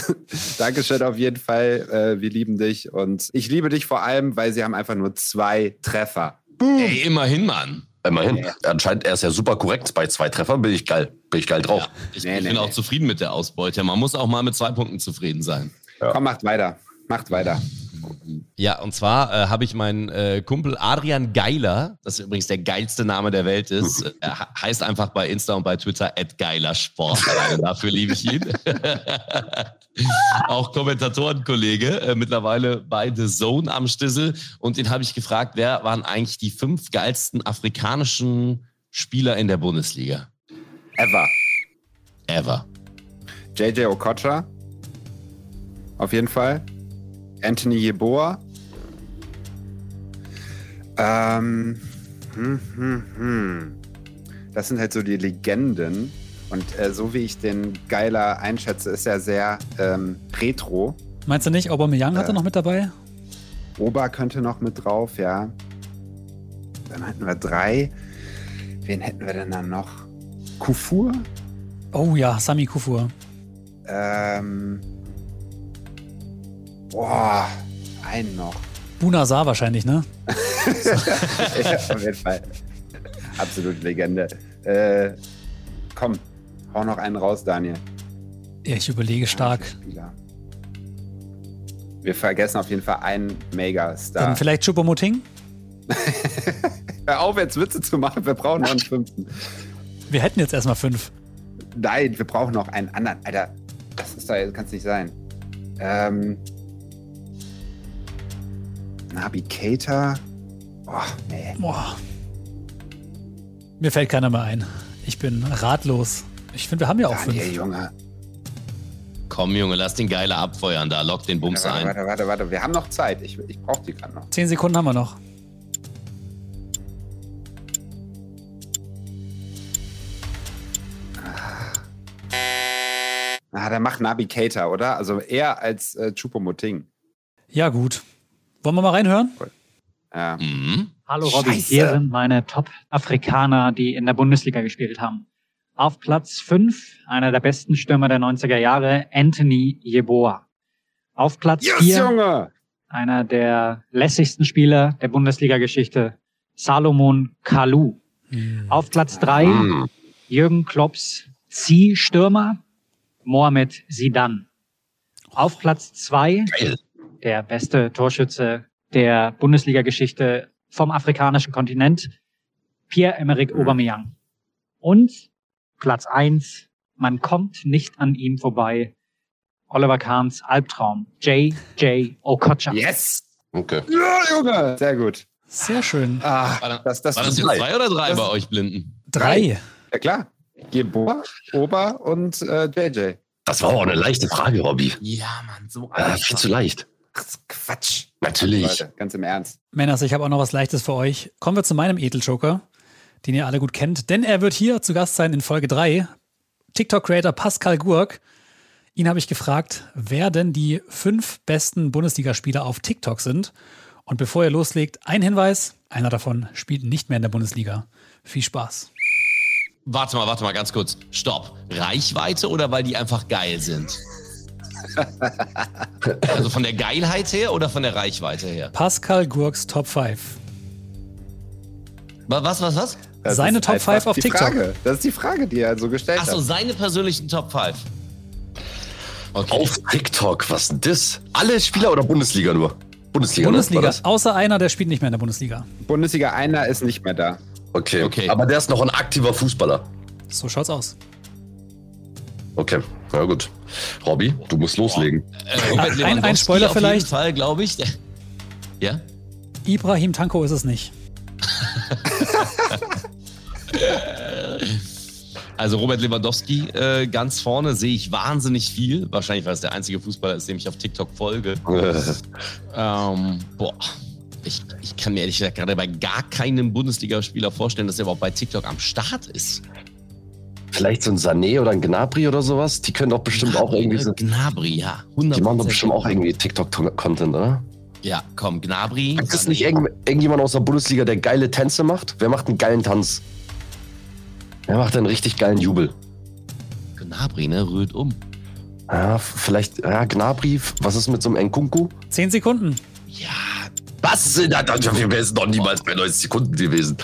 Dankeschön auf jeden Fall. Äh, wir lieben dich und ich liebe dich vor allem, weil sie haben einfach nur zwei Treffer. Ey, immerhin, Mann. Immerhin. Anscheinend, er ist ja super korrekt. Bei zwei Treffern bin ich geil. Bin ich geil drauf. Ja, ich, Nee, ich nee, bin nee. auch zufrieden mit der Ausbeute. Man muss auch mal mit zwei Punkten zufrieden sein. Komm, macht weiter. Macht weiter. Ja, und zwar äh, habe ich meinen äh, Kumpel Adrian Geiler, das übrigens der geilste Name der Welt ist, äh, [laughs] er heißt einfach bei Insta und bei Twitter @geilersport. Also dafür liebe ich ihn. [laughs] Auch Kommentatorenkollege, äh, mittlerweile bei The Zone am Stissel. Und den habe ich gefragt, wer waren eigentlich die fünf geilsten afrikanischen Spieler in der Bundesliga? Ever. Ever. JJ Okocha. Auf jeden Fall. Anthony Yeboah. Ähm, hm, hm, hm. Das sind halt so die Legenden. Und äh, so wie ich den Geiler einschätze, ist er sehr ähm, retro. Meinst du nicht, Aubameyang hat Äh. er noch mit dabei? Ober könnte noch mit drauf, ja. Dann hätten wir drei. Wen hätten wir denn dann noch? Kufur? Oh ja, Sami Kufur. Ähm. Boah, einen noch. Bunazar wahrscheinlich, ne? [laughs] ja, auf jeden Fall. Absolut Legende. Äh, komm, hau noch einen raus, Daniel. Ja, ich überlege stark. Spieler. Wir vergessen auf jeden Fall einen Megastar. Dann vielleicht Choupo-Moting? [laughs] Hör auf, jetzt Witze zu machen. Wir brauchen noch einen fünften. Wir hätten jetzt erstmal fünf. Nein, wir brauchen noch einen anderen. Alter, das ist da, kann es nicht sein. Ähm. Nabi Keita. Boah, nee. Boah. Mir fällt keiner mehr ein. Ich bin ratlos. Ich finde, wir haben ja auch Daniel, fünf. Junge. Komm, Junge, lass den Geiler abfeuern da, lock den Bums Warte, ein. warte, warte, warte. Wir haben noch Zeit. Ich, ich brauche die gerade noch. Zehn Sekunden haben wir noch. Ah, der macht Nabi Keita, oder? Also eher als äh, Chupomoting. Ja, gut. Wollen wir mal reinhören? Ja. Mhm. Hallo Robby, Scheiße. hier sind meine Top-Afrikaner, die in der Bundesliga gespielt haben. Auf Platz 5, einer der besten Stürmer der 90er Jahre, Anthony Yeboah. Auf Platz Yes, 4, Junge! einer der lässigsten Spieler der Bundesliga-Geschichte, Salomon Kalou. Auf Platz 3, Hm. Jürgen Klopps Zieh-Stürmer, Mohamed Sidan. Auf Platz 2, Geil. Der beste Torschütze der Bundesliga-Geschichte vom afrikanischen Kontinent, Pierre-Emerick Aubameyang. Und Platz eins, man kommt nicht an ihm vorbei, Oliver Kahns Albtraum, J.J. Okocha. Yes! Okay. Ja, Junge! Sehr gut. Sehr schön. Ah, War, da, das, das, war das jetzt drei. zwei oder drei Das- bei euch Blinden? Drei. Ja, klar. Geboa, Ober und äh, JJ. Das war auch eine leichte Frage, Robby. Ja, Mann, so Ja, viel zu leicht. Ach, Quatsch. Natürlich. Leute, ganz im Ernst. Männers, ich habe auch noch was Leichtes für euch. Kommen wir zu meinem Edeljoker, den ihr alle gut kennt, denn er wird hier zu Gast sein in Folge 3. TikTok-Creator Pascal Gurk. Ihn habe ich gefragt, wer denn die fünf besten Bundesligaspieler auf TikTok sind. Und bevor ihr loslegt, ein Hinweis: einer davon spielt nicht mehr in der Bundesliga. Viel Spaß. Warte mal, warte mal, ganz kurz. Stopp. Reichweite oder weil die einfach geil sind? Also von der Geilheit her oder von der Reichweite her? Pascal Gurks Top 5. Wa- Was, was, was? Das Seine Top einfach 5 auf die TikTok. Frage. Das ist die Frage, die er so gestellt Achso, hat. seine persönlichen Top 5. Okay. Auf TikTok, was denn das? Alle Spieler oder Bundesliga nur? Bundesliga, ne? Bundesliga, das? außer einer, der spielt nicht mehr in der Bundesliga. Bundesliga einer ist nicht mehr da. Okay. Okay. Aber der ist noch ein aktiver Fußballer. So schaut's aus. Okay, na gut. Robby, du musst loslegen. Äh, Ein- ein Spoiler auf vielleicht? jeden Fall, glaube ich. Ja? Ibrahim Tanko ist es nicht. [laughs] Also Robert Lewandowski äh, ganz vorne sehe ich wahnsinnig viel. Wahrscheinlich, weil es der einzige Fußballer ist, dem ich auf TikTok folge. [laughs] Ähm, boah. Ich, ich kann mir ehrlich gesagt gerade bei gar keinem Bundesligaspieler vorstellen, dass er überhaupt bei TikTok am Start ist. Vielleicht so ein Sané oder ein Gnabry oder sowas. Die können doch bestimmt auch irgendwie so. Gnabry, ja. 100%. Die machen doch bestimmt auch irgendwie TikTok-Content, oder? Ja, komm, Gnabry. Gibt es nicht irgend, irgendjemand aus der Bundesliga, der geile Tänze macht? Wer macht einen geilen Tanz? Wer macht einen richtig geilen Jubel? Gnabry, ne? Rührt um. Ja, vielleicht, ja, Gnabry, f- was ist mit so einem Nkunku? Zehn Sekunden. Ja, Was? Wir wären noch niemals bei 90 Sekunden gewesen.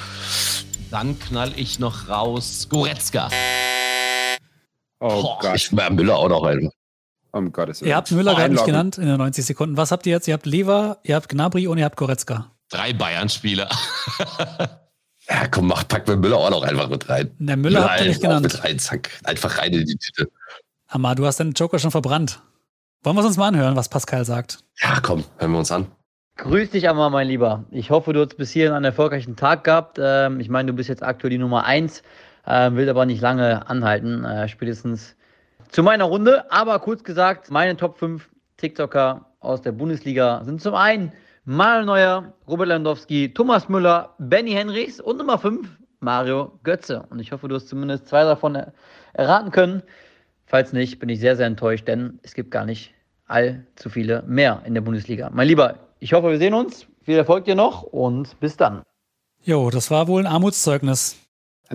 Dann knall ich noch raus. Goretzka. Oh Boah, Gott. Ich wäre Müller auch noch einfach. Um Gottes Willen. Ihr habt Müller gerade nicht genannt in den 90 Sekunden. Was habt ihr jetzt? Ihr habt Lever, ihr habt Gnabry und ihr habt Goretzka. Drei Bayern-Spieler. [laughs] Ja, komm, mach, pack mir Müller auch noch einfach mit rein. Der Müller habt ihr nicht auch genannt. Mit rein, zack. Einfach rein in die Tüte. Amar, du hast deinen Joker schon verbrannt. Wollen wir es uns mal anhören, was Pascal sagt? Ja, komm, hören wir uns an. Grüß dich einmal, mein Lieber. Ich hoffe, du hast bis hierhin einen erfolgreichen Tag gehabt. Ähm, ich meine, du bist jetzt aktuell die Nummer 1, äh, will aber nicht lange anhalten, äh, spätestens zu meiner Runde. Aber kurz gesagt, meine Top 5 TikToker aus der Bundesliga sind zum einen Manuel Neuer, Robert Lewandowski, Thomas Müller, Benny Henrichs und Nummer 5 Mario Götze. Und ich hoffe, du hast zumindest zwei davon er erraten können. Falls nicht, bin ich sehr, sehr enttäuscht, denn es gibt gar nicht allzu viele mehr in der Bundesliga. Mein Lieber, ich hoffe, wir sehen uns. Viel Erfolg dir noch und bis dann. Jo, das war wohl ein Armutszeugnis.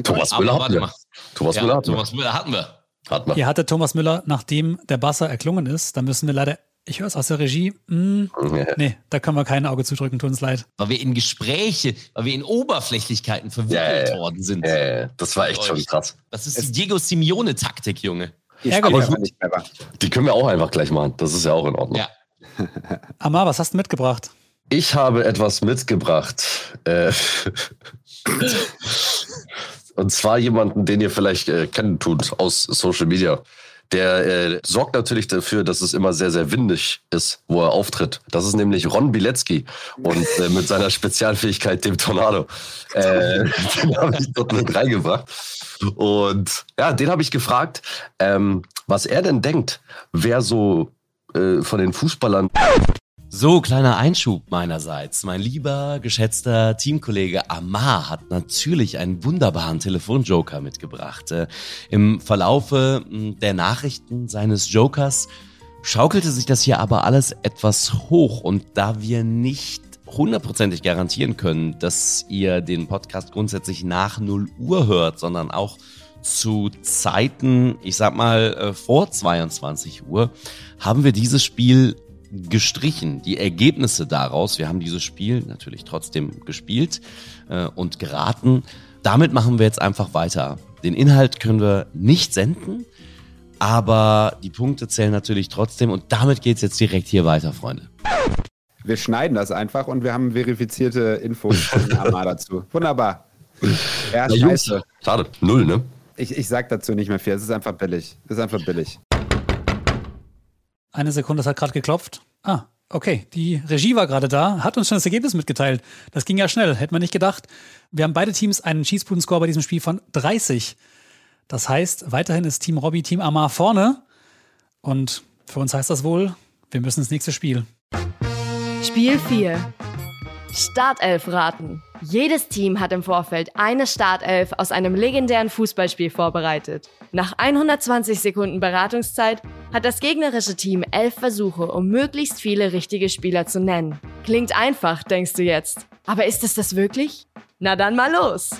Thomas Müller hatten wir. Thomas Ja, Müller hatten Thomas Müller hatten wir. Hatten wir. Ihr hattet Thomas Müller, nachdem der Basser erklungen ist. Da müssen wir leider, ich höre es aus der Regie, hm, nee, da können wir kein Auge zudrücken, tut uns leid. Weil wir in Gespräche, weil wir in Oberflächlichkeiten verwickelt Ja, ja. worden sind. Das war echt schon krass. Das ist die Diego Simeone-Taktik, Junge. Ich Ärgerlich. aber nicht clever. Die können wir auch einfach gleich machen. Das ist ja auch in Ordnung. Ja. [laughs] Amar, was hast du mitgebracht? Ich habe etwas mitgebracht. Äh, und zwar jemanden, den ihr vielleicht äh, kennen tut aus Social Media. Der äh, sorgt natürlich dafür, dass es immer sehr, sehr windig ist, wo er auftritt. Das ist nämlich Ron Bilecki und mit seiner Spezialfähigkeit, dem Tornado. Den habe ich dort mit reingebracht. Und ja, den habe ich gefragt, ähm, was er denn denkt, wer so äh, von den Fußballern So, kleiner Einschub meinerseits. Mein lieber, geschätzter Teamkollege Amar hat natürlich einen wunderbaren Telefonjoker mitgebracht. Äh, Im Verlaufe mh, der Nachrichten seines Jokers schaukelte sich das hier aber alles etwas hoch und da wir nicht hundertprozentig garantieren können, dass ihr den Podcast grundsätzlich nach 0 Uhr hört, sondern auch zu Zeiten, ich sag mal, äh, vor 22 Uhr, haben wir dieses Spiel gestrichen. Die Ergebnisse daraus, wir haben dieses Spiel natürlich trotzdem gespielt äh, und geraten. Damit machen wir jetzt einfach weiter. Den Inhalt können wir nicht senden, aber die Punkte zählen natürlich trotzdem und damit geht's jetzt direkt hier weiter, Freunde. Wir schneiden das einfach und wir haben verifizierte Infos von Amar dazu. Wunderbar. [laughs] Ja, Na, Jungs, scheiße. schade, null, ne? Ich, ich sag dazu nicht mehr viel. Es ist einfach billig. Es ist einfach billig. Eine Sekunde, das hat gerade geklopft. Ah, okay. Die Regie war gerade da, hat uns schon das Ergebnis mitgeteilt. Das ging ja schnell, hätte man nicht gedacht. Wir haben beide Teams einen Schießbuden-Score bei diesem Spiel von 30. Das heißt, weiterhin ist Team Robby, Team Amar vorne. Und für uns heißt das wohl, wir müssen ins nächste Spiel. Spiel 4. Startelf raten. Jedes Team hat im Vorfeld eine Startelf aus einem legendären Fußballspiel vorbereitet. Nach 120 Sekunden Beratungszeit hat das gegnerische Team elf Versuche, um möglichst viele richtige Spieler zu nennen. Klingt einfach, denkst du jetzt. Aber ist es das wirklich? Na dann mal los.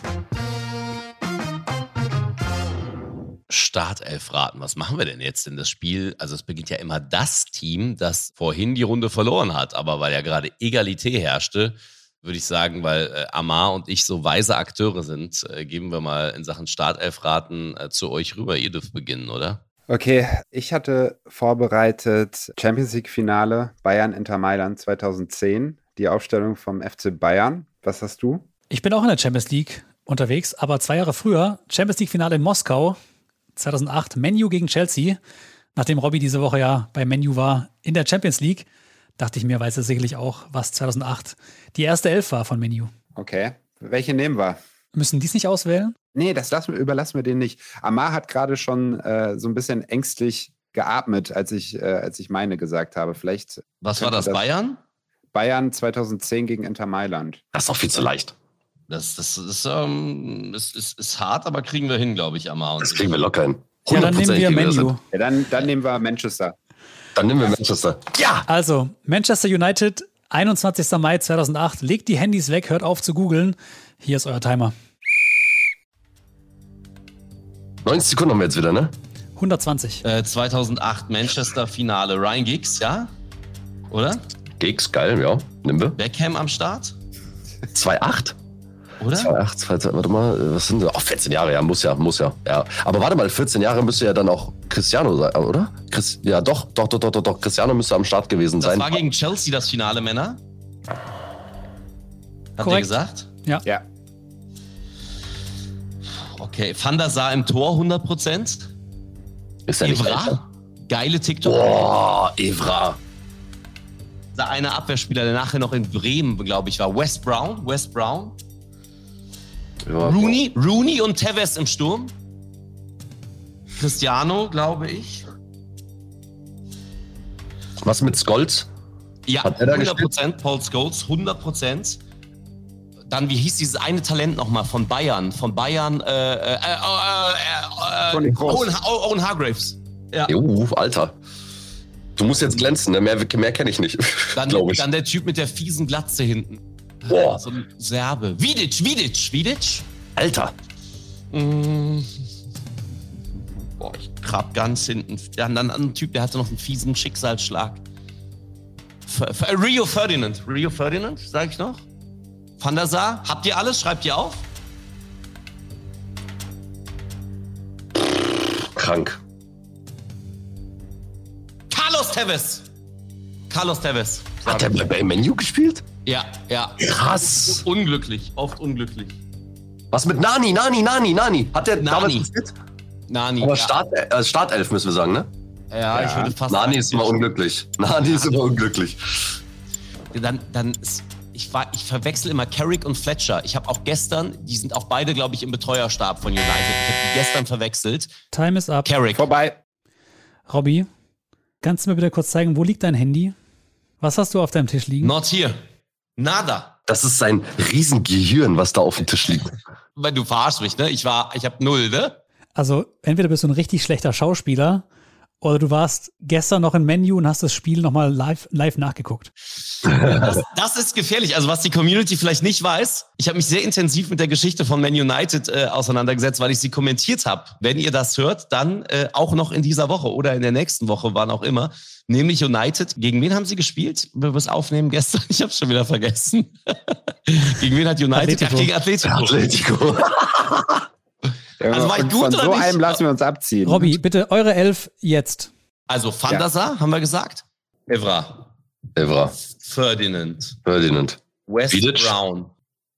Startelf raten. Was machen wir denn jetzt in das Spiel? Also es beginnt ja immer das Team, das vorhin die Runde verloren hat. Aber weil ja gerade Egalität herrschte, würde ich sagen, weil äh, Amar und ich so weise Akteure sind, äh, geben wir mal in Sachen Startelf raten äh, zu euch rüber. Ihr dürft beginnen, oder? Okay, ich hatte vorbereitet Champions League Finale Bayern Inter Mailand 2010, die Aufstellung vom FC Bayern. Was hast du? Ich bin auch in der Champions League unterwegs, aber zwei Jahre früher, Champions League-Finale in Moskau, 2008, Menu gegen Chelsea. Nachdem Robbie diese Woche ja bei Menu war in der Champions League, dachte ich mir, weiß er sicherlich auch, was 2008 die erste Elf war von Menu. Okay, welche nehmen wir? Müssen die es nicht auswählen? Nee, das lassen wir, überlassen wir denen nicht. Amar hat gerade schon äh, so ein bisschen ängstlich geatmet, als ich, äh, als ich meine gesagt habe. Vielleicht Was war Könnte das, Bayern? Bayern 2010 gegen Inter Mailand. Das ist doch viel zu leicht. Das, das ist, ähm, ist, ist, ist hart, aber kriegen wir hin, glaube ich, Amar. Und Das kriegen wir locker hin. Ja, dann nehmen wir 100% kriegen das Menu. Ja, dann, dann nehmen wir Manchester. Dann nehmen wir Manchester. Ja! Also, Manchester United, 21. Mai 2008. Legt die Handys weg, hört auf zu googeln. Hier ist euer Timer. 90 Sekunden haben wir jetzt wieder, ne? 120. Äh, 2008 Manchester Finale. Ryan Giggs, ja? Oder? Gigs, geil, ja. Nehmen wir. Beckham am Start? 2,8. Oder? 2008, 2000, warte mal, was sind das? Oh, 14 Jahre, ja, muss ja, muss ja. ja. Aber warte mal, 14 Jahre müsste ja dann auch Cristiano sein, oder? Chris, ja, doch, doch, doch, doch, doch, doch. Cristiano müsste am Start gewesen Das sein. war gegen Chelsea das Finale, Männer. Habt ihr Korrekt. gesagt? Ja. Ja. Okay, Van der Sar im Tor 100%. Ist er nicht? Evra, geile TikTok. Boah, Evra. Der eine Abwehrspieler, der nachher noch in Bremen, glaube ich, war. West Brown. West Brown. Ja, Rooney, Rooney und Tevez im Sturm. Cristiano, glaube ich. Was mit Skolz? Ja, Hat er da 100 Prozent. Paul Scholes, 100 Prozent. Dann, wie hieß dieses eine Talent nochmal von Bayern? Von Bayern, äh, äh, äh, äh, äh. Owen, Owen Hargraves. Ja. Jo, Alter. Du musst jetzt glänzen, ne? mehr, mehr kenne ich nicht, [laughs] Dann, ich. dann der Typ mit der fiesen Glatze hinten. Boah. So ein Serbe. Vidic, Vidic, Vidic. Alter. Mm. Boah, ich grab ganz hinten. Dann ein Typ, der hatte noch einen fiesen Schicksalsschlag. F Rio Ferdinand. Rio Ferdinand, sag ich noch. Van der Sar, habt ihr alles? Schreibt ihr auf? Krank. Carlos Tevez. Carlos Tevez. Hat er bei, bei Menu gespielt? Ja, ja. Krass. Unglücklich, oft unglücklich. Was mit Nani, Nani, Nani, Nani? Hat der Nani. damals? Nani. Aber ja, Start, äh, Startelf müssen wir sagen, ne? ja, ich würde fast Nani ist immer unglücklich. Nani ist immer unglücklich. dann, dann ist, ich, war, ich verwechsel immer Carrick und Fletcher. Ich habe auch gestern, die sind auch beide, glaube ich, im Betreuerstab von United. Ich habe die gestern verwechselt. Time is up. Carrick. Vorbei. Robby, kannst du mir bitte kurz zeigen, wo liegt dein Handy? Was hast du auf deinem Tisch liegen? Not here. Nada. Das ist sein Riesengehirn, was da auf dem Tisch liegt. Weil du verarschst mich, ne? Ich war, ich habe null, ne? Also, entweder bist du ein richtig schlechter Schauspieler oder du warst gestern noch im Menü und hast das Spiel nochmal live, live nachgeguckt. Das, das ist gefährlich. Also was die Community vielleicht nicht weiß, ich habe mich sehr intensiv mit der Geschichte von Man United äh, auseinandergesetzt, weil ich sie kommentiert habe. Wenn ihr das hört, dann äh, auch noch in dieser Woche oder in der nächsten Woche, wann auch immer. Nämlich United. Gegen wen haben sie gespielt? Wir es aufnehmen gestern. [laughs] Ich habe schon wieder vergessen. [laughs] gegen wen hat United? Atletico. Ach, gegen Atletico. Atletico. [laughs] Also war ich gut von oder so nicht? einem lassen wir uns abziehen. Robby, bitte eure Elf jetzt. Also der Sar, haben wir gesagt. Evra. Evra. Ferdinand. Ferdinand. West Vidic. Brown.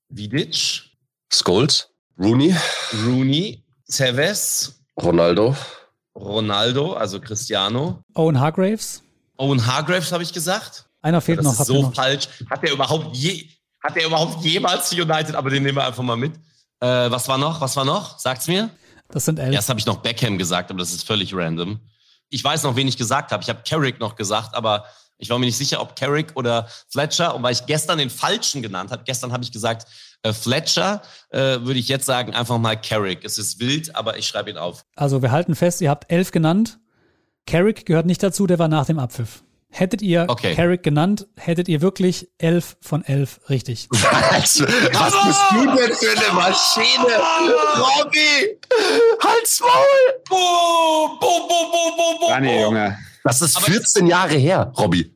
Vidic. Scholes. Rooney. Rooney. Tevez. Ronaldo. Ronaldo, also Cristiano. Owen Hargraves. Owen Hargraves habe ich gesagt. Einer fehlt Das noch. ist so noch? falsch. Hat der überhaupt je, hat der überhaupt jemals United? Aber den nehmen wir einfach mal mit. Äh, was war noch? Was war noch? Sagt's mir. Das sind elf. Erst habe ich noch Beckham gesagt, aber das ist völlig random. Ich weiß noch, wen ich gesagt habe. Ich habe Carrick noch gesagt, aber ich war mir nicht sicher, ob Carrick oder Fletcher. Und weil ich gestern den Falschen genannt habe, gestern habe ich gesagt äh, Fletcher, äh, würde ich jetzt sagen einfach mal Carrick. Es ist wild, aber ich schreibe ihn auf. Also, wir halten fest, ihr habt elf genannt. Carrick gehört nicht dazu, der war nach dem Abpfiff. Hättet ihr Okay. Carrick genannt, hättet ihr wirklich elf von elf richtig. Was, [laughs] was bist du denn für eine Maschine? Robby! Halt's Maul! Boom, boom, boom, boom, boom, boom, Rani, boom. Junge. Das ist Aber 14 Jahre her, Robby.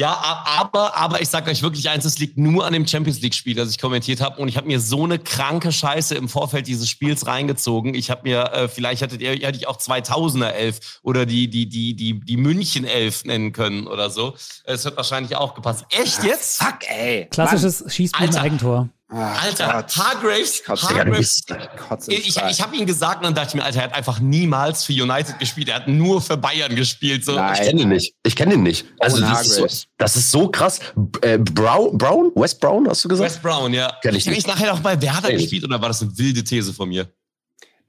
Ja, aber, aber ich sage euch wirklich eins, es liegt nur an dem Champions League-Spiel, das ich kommentiert habe. Und ich habe mir so eine kranke Scheiße im Vorfeld dieses Spiels reingezogen. Ich habe mir, äh, vielleicht hattet ihr, hätte ich auch 2000er Elf oder die, die, die, die, die München Elf nennen können oder so. Es wird wahrscheinlich auch gepasst. Echt jetzt? Fuck, ey. Klassisches Alter. Ach, Alter, Gott. Hargraves, Kotze. Hargraves. Kotze Ich, ich habe ihn gesagt und dann dachte ich mir, Alter, er hat einfach niemals für United gespielt. Er hat nur für Bayern gespielt. So. Nein. Ich kenne ihn nicht. Ich kenne ihn nicht. Also das ist, so, das ist so krass. Äh, Brown, Brown? West Brown, hast du gesagt? West Brown, ja. Kenn ich nicht. ich nachher auch bei Werder Kenn ich gespielt oder war das eine wilde These von mir?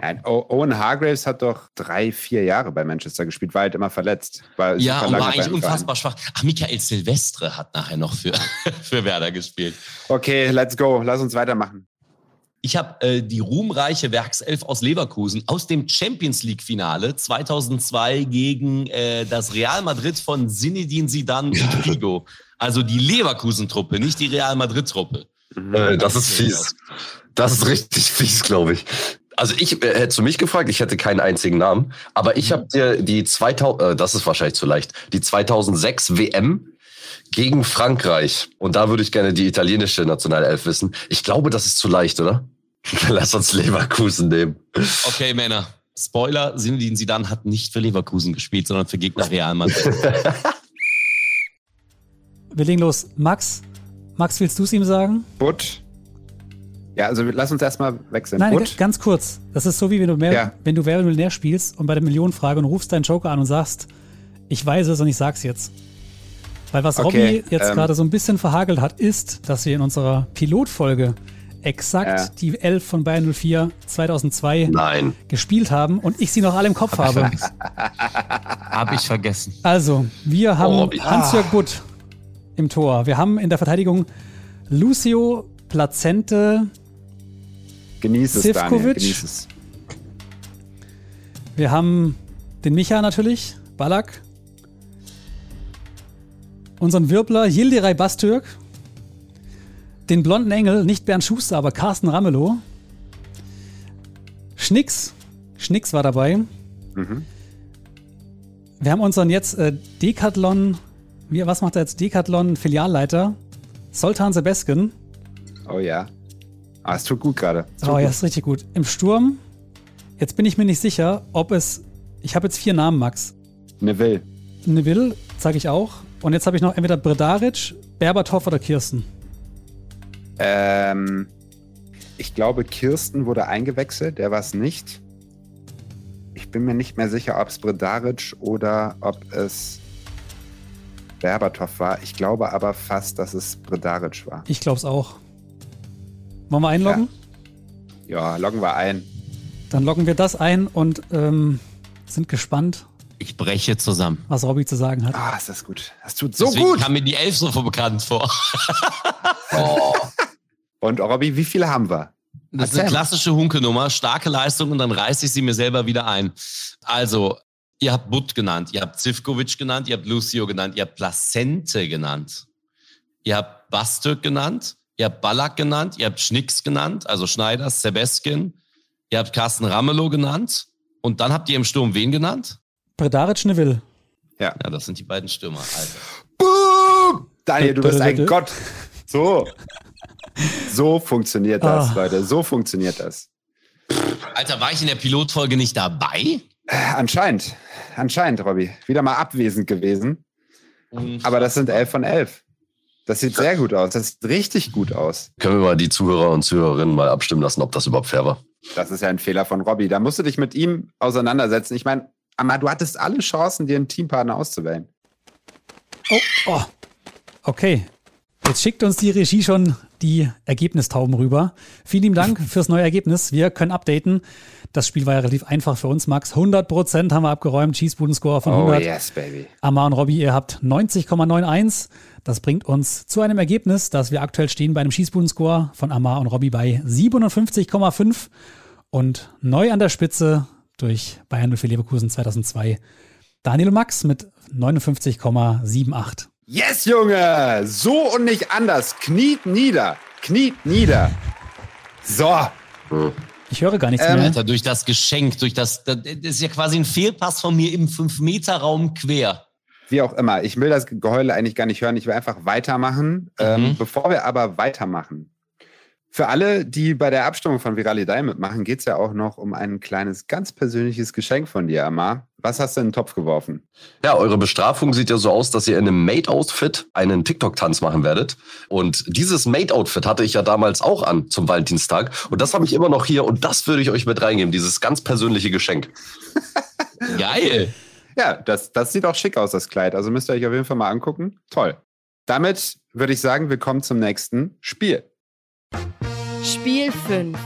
Nein, Owen Hargraves hat doch drei, vier Jahre bei Manchester gespielt, war halt immer verletzt. War Ja, und war eigentlich unfassbar schwach. Ach, Michael Silvestre hat nachher noch für, [laughs] für Werder gespielt. Okay, let's go. Lass uns weitermachen. Ich habe äh, die ruhmreiche Werkself aus Leverkusen aus dem Champions League Finale 2002 gegen äh, das Real Madrid von Zinedine Zidane und Figo. Also die Leverkusen-Truppe, nicht die Real Madrid-Truppe. Äh, das ist fies. Das ist richtig fies, glaube ich. Also ich äh, hättest du mich gefragt, ich hätte keinen einzigen Namen, aber ich habe dir die 2000, äh, das ist wahrscheinlich zu leicht, die 2006 WM gegen Frankreich und da würde ich gerne die italienische Nationalelf wissen. Ich glaube, das ist zu leicht, oder? [laughs] Lass uns Leverkusen nehmen. Okay, Männer. Spoiler, Zinedine Zidane hat nicht für Leverkusen gespielt, sondern für Gegner Real Madrid. [laughs] Wir legen los. Max, Max, willst du es ihm sagen? Butt. Ja, also lass uns erstmal wechseln. Nein, Butt. ganz kurz. Das ist so wie wenn du, mehr, Ja. wenn du Wer Millionär spielst und bei der Millionenfrage und rufst deinen Joker an und sagst, ich weiß es und ich sag's jetzt. Weil was Okay, Robby jetzt ähm, gerade so ein bisschen verhagelt hat, ist, dass wir in unserer Pilotfolge exakt Ja. die 11 von Bayern 04 2002 Nein. gespielt haben und ich sie noch alle im Kopf [laughs] habe. Hab ich vergessen. Also, wir haben Robby. Hans-Jörg Butt im Tor. Wir haben in der Verteidigung Lucio Plazente. Genieß es, Daniel. Sivkovic. Genieß es. Wir haben den Micha natürlich, Ballack. Unseren Wirbler Yildiray Bastürk. Den blonden Engel, nicht Bernd Schuster, aber Carsten Ramelow. Schnicks. Schnicks war dabei. Mhm. Wir haben unseren jetzt äh, Decathlon, wie, was macht er jetzt? Decathlon Filialleiter. Soltan Sebeskin. Oh ja. Ah, es tut gut gerade. Es Oh ja, gut. ist richtig gut. Im Sturm, jetzt bin ich mir nicht sicher, ob es. Ich habe jetzt vier Namen, Max. Neville. Neville, sage ich auch. Und jetzt habe ich noch entweder Bredaric, Berbatov oder Kirsten. Ähm, ich glaube, Kirsten wurde eingewechselt. Der war es nicht. Ich bin mir nicht mehr sicher, ob es Bredaric oder ob es Berbatov war. Ich glaube aber fast, dass es Bredaric war. Ich glaube es auch. Wollen wir einloggen? Ja, loggen wir ein. Dann loggen wir das ein und ähm, sind gespannt, Ich breche zusammen. was Robby zu sagen hat. Ah, ist das gut. Das tut so Deswegen gut. kam mir die Elf so bekannt vor. [laughs] Und Robby, wie viele haben wir? Das ist Erzähl eine mal. klassische Hunke-Nummer, starke Leistung und dann reiße ich sie mir selber wieder ein. Also, ihr habt Butt genannt, ihr habt Zivkovic genannt, ihr habt Lucio genannt, ihr habt Placente genannt, ihr habt Bastök genannt, ihr habt Ballack genannt, ihr habt Schnicks genannt, also Schneiders, Sebeskin, ihr habt Carsten Ramelow genannt und dann habt ihr im Sturm wen genannt? Bredaric, Neville. Ja, das sind die beiden Stürmer. Also. Boom! Daniel, du bist ein. Gott. So. So funktioniert das, Ah. Leute. So funktioniert das. Alter, war ich in der Pilotfolge nicht dabei? Äh, Anscheinend. Anscheinend, Robby. Wieder mal abwesend gewesen. Aber das sind 11 von 11. Das sieht sehr gut aus. Das sieht richtig gut aus. Können wir mal die Zuhörer und Zuhörerinnen mal abstimmen lassen, ob das überhaupt fair war? Das ist ja ein Fehler von Robby. Da musst du dich mit ihm auseinandersetzen. Ich meine, Amma, du hattest alle Chancen, dir einen Teampartner auszuwählen. Oh, oh. Okay. Jetzt schickt uns die Regie schon die Ergebnistauben rüber. Vielen lieben Dank [laughs] fürs neue Ergebnis. Wir können updaten. Das Spiel war ja relativ einfach für uns, Max. 100% haben wir abgeräumt. Schießbuden-Score von 100. Oh, yes, baby. Amar und Robby, ihr habt 90,91. Das bringt uns zu einem Ergebnis, dass wir aktuell stehen bei einem Schießbuden-Score von Amar und Robby bei 57,5 und neu an der Spitze durch Bayern 04 Leverkusen 2002 Daniel und Max mit 59,78. Yes, Junge! So und nicht anders. Kniet nieder. Kniet nieder. So. Ich höre gar nichts Ähm, mehr. Alter, durch das Geschenk, durch das, das ist ja quasi ein Fehlpass von mir im 5-Meter-Raum quer. Wie auch immer. Ich will das Geheule eigentlich gar nicht hören. Ich will einfach weitermachen. Ähm, Mhm. bevor wir aber weitermachen, für alle, die bei der Abstimmung von Viralidei mitmachen, geht es ja auch noch um ein kleines, ganz persönliches Geschenk von dir, Amar. Was hast du in den Topf geworfen? Ja, eure Bestrafung sieht ja so aus, dass ihr in einem Made-Outfit einen TikTok-Tanz machen werdet. Und dieses Made-Outfit hatte ich ja damals auch an zum Valentinstag. Und das habe ich immer noch hier und das würde ich euch mit reingeben, dieses ganz persönliche Geschenk. [laughs] Geil. Ja, das, das sieht auch schick aus, das Kleid. Also müsst ihr euch auf jeden Fall mal angucken. Toll. Damit würde ich sagen, wir kommen zum nächsten Spiel. Spiel 5.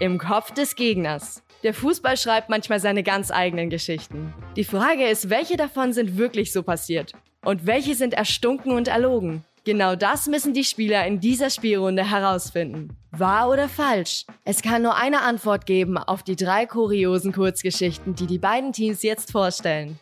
Im Kopf des Gegners. Der Fußball schreibt manchmal seine ganz eigenen Geschichten. Die Frage ist, welche davon sind wirklich so passiert? Und welche sind erstunken und erlogen? Genau das müssen die Spieler in dieser Spielrunde herausfinden. Wahr oder falsch? Es kann nur eine Antwort geben auf die drei kuriosen Kurzgeschichten, die die beiden Teams jetzt vorstellen.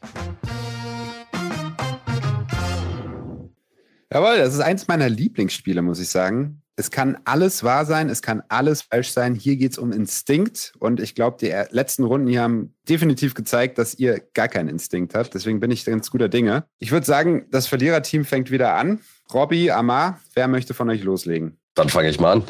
Jawohl, das ist eins meiner Lieblingsspiele, muss ich sagen. Es kann alles wahr sein, es kann alles falsch sein. Hier geht es um Instinkt und ich glaube, die letzten Runden hier haben definitiv gezeigt, dass ihr gar keinen Instinkt habt. Deswegen bin ich ganz guter Dinge. Ich würde sagen, das Verliererteam fängt wieder an. Robby, Amar, wer möchte von euch loslegen? Dann fange ich mal an.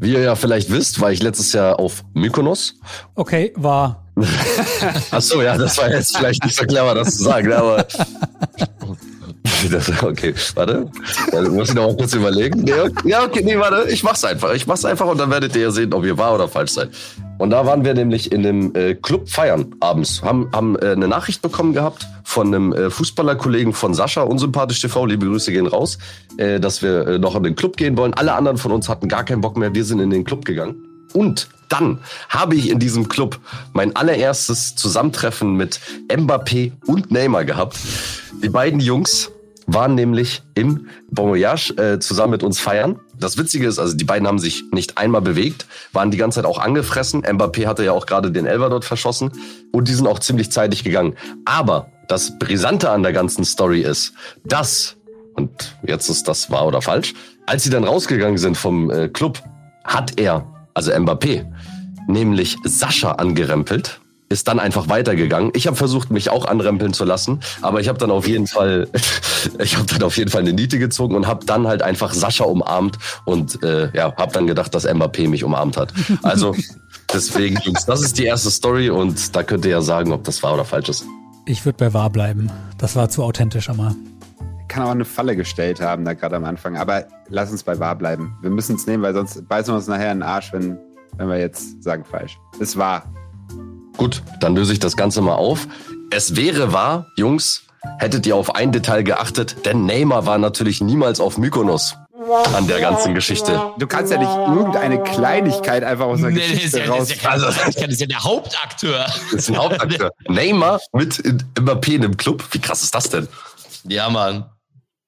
Wie ihr ja vielleicht wisst, war ich letztes Jahr auf Mykonos. Okay, war. [laughs] Ach so, ja, das war jetzt vielleicht nicht so clever, das zu sagen, aber [laughs] [laughs] Das, okay, warte. Dann muss ich noch mal kurz überlegen. Nee, ja, okay, nee, warte. Ich mach's einfach. Ich mach's einfach und dann werdet ihr sehen, ob ihr wahr oder falsch seid. Und da waren wir nämlich in einem äh, Club feiern abends. Haben, haben äh, eine Nachricht bekommen gehabt von einem äh, Fußballerkollegen von Sascha, unsympathisch TV, liebe Grüße gehen raus, äh, dass wir äh, noch in den Club gehen wollen. Alle anderen von uns hatten gar keinen Bock mehr. Wir sind in den Club gegangen. Und dann habe ich in diesem Club mein allererstes Zusammentreffen mit Mbappé und Neymar gehabt. Die beiden Jungs waren nämlich im Bon Voyage äh, zusammen mit uns feiern. Das Witzige ist, also die beiden haben sich nicht einmal bewegt, waren die ganze Zeit auch angefressen. Mbappé hatte ja auch gerade den Elver dort verschossen und die sind auch ziemlich zeitig gegangen. Aber das Brisante an der ganzen Story ist, dass, und jetzt ist das wahr oder falsch, als sie dann rausgegangen sind vom äh, Club, hat er, also Mbappé, nämlich Sascha angerempelt ist dann einfach weitergegangen. Ich habe versucht, mich auch anrempeln zu lassen, aber ich habe dann auf jeden Fall, [laughs] ich habe dann auf jeden Fall eine Niete gezogen und habe dann halt einfach Sascha umarmt und äh, ja, habe dann gedacht, dass Mbappé mich umarmt hat. Also [laughs] deswegen, das ist die erste Story und da könnt ihr ja sagen, ob das wahr oder falsch ist. Ich würde bei wahr bleiben. Das war zu authentisch, aber. Kann auch eine Falle gestellt haben, da gerade am Anfang. Aber lass uns bei wahr bleiben. Wir müssen es nehmen, weil sonst beißen wir uns nachher in den Arsch, wenn, wenn wir jetzt sagen falsch. Es war. Gut, dann löse ich das Ganze mal auf. Es wäre wahr, Jungs, hättet ihr auf ein Detail geachtet, denn Neymar war natürlich niemals auf Mykonos an der ganzen Geschichte. Du kannst ja nicht irgendeine Kleinigkeit einfach aus der nee, Geschichte ja, raus. Das ist ja, also, das ist ja der Hauptakteur. Das ist ein Hauptakteur. Neymar mit Mbappé in einem Club. Wie krass ist das denn? Ja, Mann.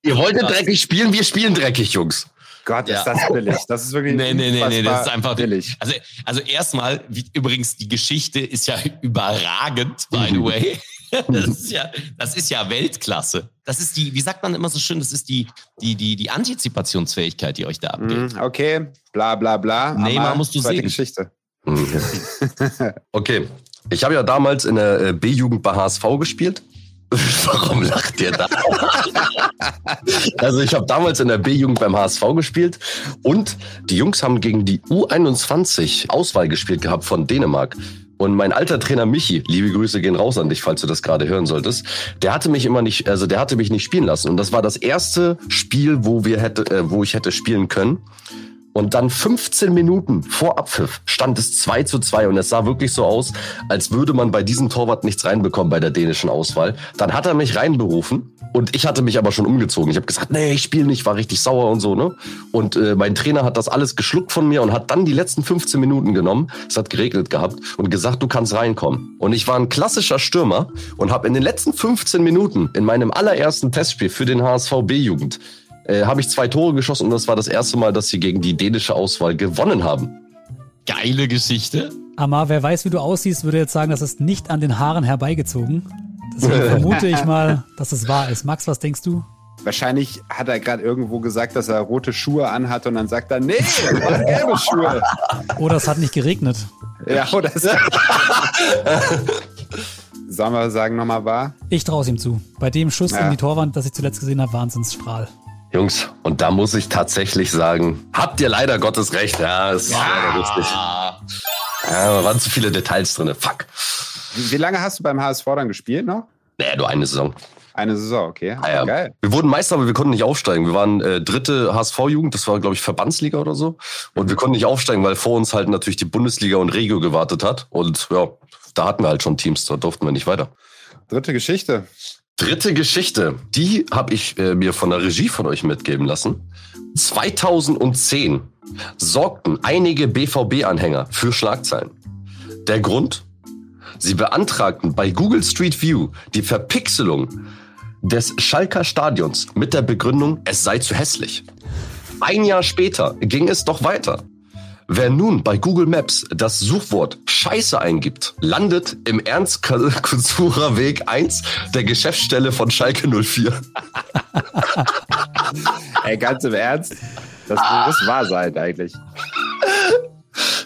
Ihr wolltet dreckig spielen, wir spielen dreckig, Jungs. Gott, ja. ist das billig. Das ist wirklich nee, nee, nee, nee, das ist einfach billig. Also, also erstmal, wie, übrigens, die Geschichte ist ja [laughs] überragend, by the way. [laughs] Das ist ja, das ist ja Weltklasse. Das ist die, wie sagt man immer so schön, das ist die, die, die, die Antizipationsfähigkeit, die euch da abgeht. Mhm, okay, bla bla bla. Neymar musst du sehen. Geschichte. [laughs] okay. Ich habe ja damals in der äh, B-Jugend bei HSV gespielt. [laughs] Warum lacht ihr da? also ich habe damals in der B-Jugend beim HSV gespielt und die Jungs haben gegen die U21 Auswahl gespielt gehabt von Dänemark. Und mein alter Trainer Michi, liebe Grüße gehen raus an dich, falls du das gerade hören solltest, der hatte mich immer nicht, also der hatte mich nicht spielen lassen. Und das war das erste Spiel, wo wir hätte, äh, wo ich hätte spielen können. Und dann 15 Minuten vor Abpfiff stand es 2 zu 2 und es sah wirklich so aus, als würde man bei diesem Torwart nichts reinbekommen bei der dänischen Auswahl. Dann hat er mich reinberufen und ich hatte mich aber schon umgezogen. Ich habe gesagt, nee, ich spiele nicht, war richtig sauer und so, ne? Und äh, mein Trainer hat das alles geschluckt von mir und hat dann die letzten 15 Minuten genommen, es hat geregnet gehabt und gesagt, du kannst reinkommen. Und ich war ein klassischer Stürmer und habe in den letzten 15 Minuten in meinem allerersten Testspiel für den HSV B-Jugend äh, habe ich zwei Tore geschossen und das war das erste Mal, dass sie gegen die dänische Auswahl gewonnen haben. Geile Geschichte. Amar, wer weiß, wie du aussiehst, würde jetzt sagen, das ist nicht an den Haaren herbeigezogen. Deswegen [laughs] vermute ich mal, dass es wahr ist. Max, was denkst du? Wahrscheinlich hat er gerade irgendwo gesagt, dass er rote Schuhe anhat und dann sagt er, nee, gelbe Schuhe. [laughs] Oder es hat nicht geregnet. Ja, oder es [laughs] Sollen wir sagen nochmal wahr? Ich traue es ihm zu. Bei dem Schuss ja. in die Torwand, das ich zuletzt gesehen habe, Wahnsinnsstrahl. Jungs, und da muss ich tatsächlich sagen, habt ihr leider Gottes recht. Ja, ist ja. leider lustig. Ja, da waren zu viele Details drin. Fuck. Wie, wie, lange hast du beim HSV dann gespielt noch? Nee, nur eine Saison. Eine Saison, okay. Ah, ja. Geil. Wir wurden Meister, aber wir konnten nicht aufsteigen. Wir waren äh, dritte HSV-Jugend, das war, glaube ich, Verbandsliga oder so. Und wir konnten nicht aufsteigen, weil vor uns halt natürlich die Bundesliga und Regio gewartet hat. Und ja, da hatten wir halt schon Teams, da durften wir nicht weiter. Dritte Geschichte. Dritte Geschichte, die habe ich äh, mir von der Regie von euch mitgeben lassen. 2010 sorgten einige BVB-Anhänger für Schlagzeilen. Der Grund? Sie beantragten bei Google Street View die Verpixelung des Schalker Stadions mit der Begründung, es sei zu hässlich. Ein Jahr später ging es doch weiter. Wer nun bei Google Maps das Suchwort Scheiße eingibt, landet im Ernst Kusura Weg 1 der Geschäftsstelle von Schalke 04. [laughs] Ey, ganz im Ernst? Das muss wahr sein, eigentlich.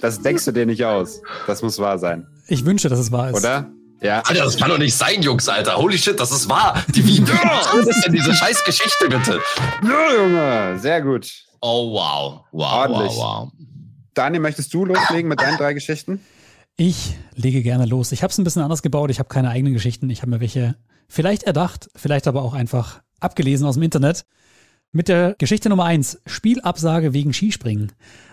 Das denkst du dir nicht aus. Das muss wahr sein. Ich wünsche, dass es wahr ist. Oder? Ja. Alter, das kann doch nicht sein, Jungs, Alter. Holy shit, das ist wahr. Die, wie, was ist denn diese scheiß Geschichte, bitte? Ja, Junge. Sehr gut. Oh, wow. Wow, Ordentlich. wow, wow. Daniel, möchtest du loslegen mit deinen drei Geschichten? Ich lege gerne los. Ich habe es ein bisschen anders gebaut. Ich habe keine eigenen Geschichten. Ich habe mir welche vielleicht erdacht, vielleicht aber auch einfach abgelesen aus dem Internet. Mit der Geschichte Nummer eins: Spielabsage wegen Skispringen.